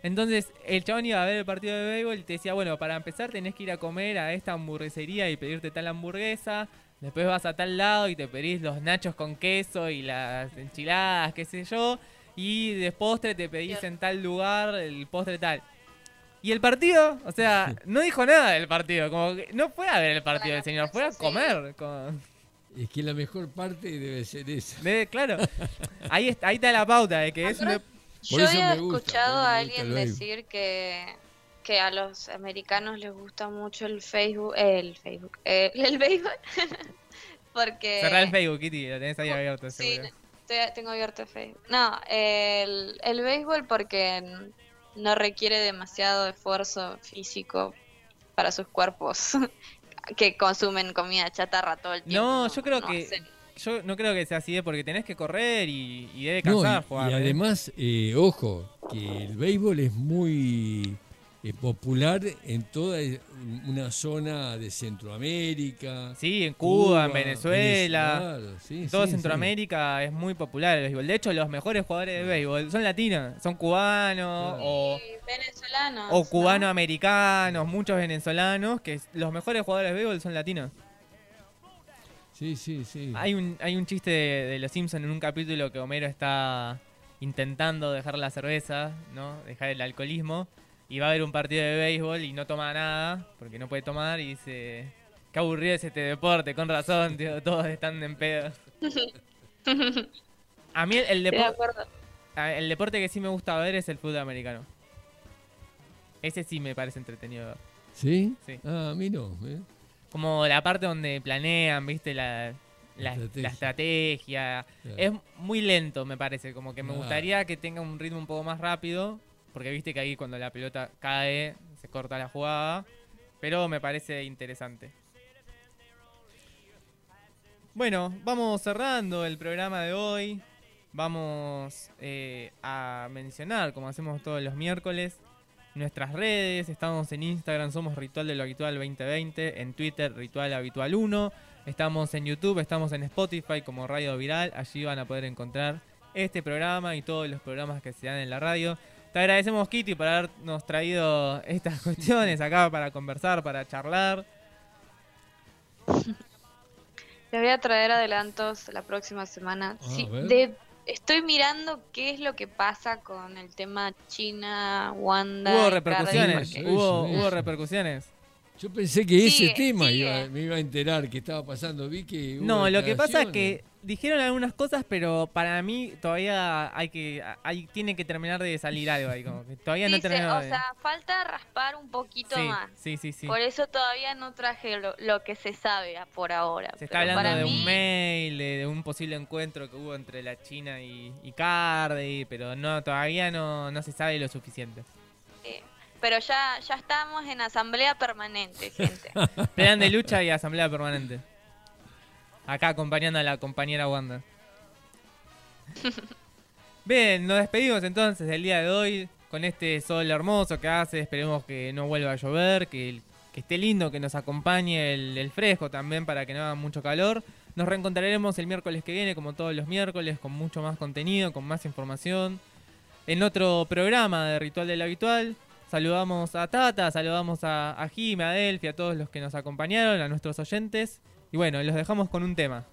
Entonces, el chabón iba a ver el partido de béisbol y te decía, bueno, para empezar tenés que ir a comer a esta hamburguesería y pedirte tal hamburguesa. Después vas a tal lado y te pedís los nachos con queso y las enchiladas, qué sé yo. Y de postre te pedís en tal lugar el postre tal. Y el partido, o sea, no dijo nada del partido. Como que no fue a ver el partido del señor, fue a comer. con- Es que la mejor parte debe ser esa. Debe- claro, ahí está, ahí está la pauta de que es un... de- Yo había escuchado a alguien decir que, que a los americanos les gusta mucho el Facebook, el Facebook, eh, el béisbol, porque Cerrá el Facebook, Kitty, lo tenés ahí abierto, sí, estoy- tengo abierto el Facebook. No, el, el béisbol porque no requiere demasiado esfuerzo físico para sus cuerpos que consumen comida chatarra todo el tiempo. No, yo creo no que... hacen- Yo no creo que sea así, ¿eh? porque tenés que correr y, y debe No, cansar y, jugar. y ¿eh? además, eh, ojo, que el béisbol es muy eh, popular en toda eh, una zona de Centroamérica. Sí, en Cuba, en Venezuela. Sí, en toda sí, Centroamérica es muy popular el béisbol. De hecho, los mejores jugadores de béisbol son latinos, son cubanos o, venezolanos. o ¿no? cubanoamericanos, muchos venezolanos, que los mejores jugadores de béisbol son latinos. Sí, sí, sí. Hay un, hay un chiste de, de Los Simpsons en un capítulo que Homero está intentando dejar la cerveza, ¿no? Dejar el alcoholismo. Y va a haber un partido de béisbol y no toma nada, porque no puede tomar, y dice, qué aburrido es este deporte, con razón, tío, todos están en pedo. A mí el, el. El deporte que sí me gusta ver es el fútbol americano. Ese sí me parece entretenido ver. ¿Sí? Sí. Ah, a mí no. ¿eh? Como la parte donde planean, viste, la, la, la estrategia. Claro. Es muy lento, me parece. Como que me gustaría que tenga un ritmo un poco más rápido. Porque viste que ahí cuando la pelota cae, se corta la jugada. Pero me parece interesante. Bueno, vamos cerrando el programa de hoy. Vamos eh, a mencionar, como hacemos todos los miércoles, nuestras redes. Estamos en Instagram, somos Ritual de lo Habitual 2020. En Twitter, Ritual Habitual 1. Estamos en YouTube, estamos en Spotify como Radio Viral. Allí van a poder encontrar este programa y todos los programas que se dan en la radio. Te agradecemos, Kitty, por habernos traído estas cuestiones acá para conversar, para charlar. Les voy a traer adelantos la próxima semana. Ah, Sí, de- estoy mirando qué es lo que pasa con el tema China, Wanda. Hubo repercusiones, porque- hubo, hubo repercusiones. Yo pensé que ese tema iba- me iba a enterar que estaba pasando. Vi que. hubo No, lo que pasa es que dijeron algunas cosas, pero para mí todavía hay que hay tiene que terminar de salir algo ahí, como que todavía no terminó o de- sea, falta raspar un poquito sí, más. sí, sí, sí. Por eso todavía no traje lo, lo que se sabe a- por ahora. Se está hablando para de mí, un mail, de, de un posible encuentro que hubo entre la China y, y Cardi, pero no todavía no, no se sabe lo suficiente. Pero ya, ya estamos en asamblea permanente, gente. Plan de lucha y asamblea permanente. Acá acompañando a la compañera Wanda. Bien, nos despedimos entonces del día de hoy con este sol hermoso que hace. Esperemos que no vuelva a llover, que, que esté lindo, que nos acompañe el, el fresco también para que no haga mucho calor. Nos reencontraremos el miércoles que viene, como todos los miércoles, con mucho más contenido, con más información. En otro programa de Ritual del Habitual, saludamos a Tata, saludamos a, a Jime, a Delphi, a todos los que nos acompañaron, a nuestros oyentes. Y bueno, los dejamos con un tema.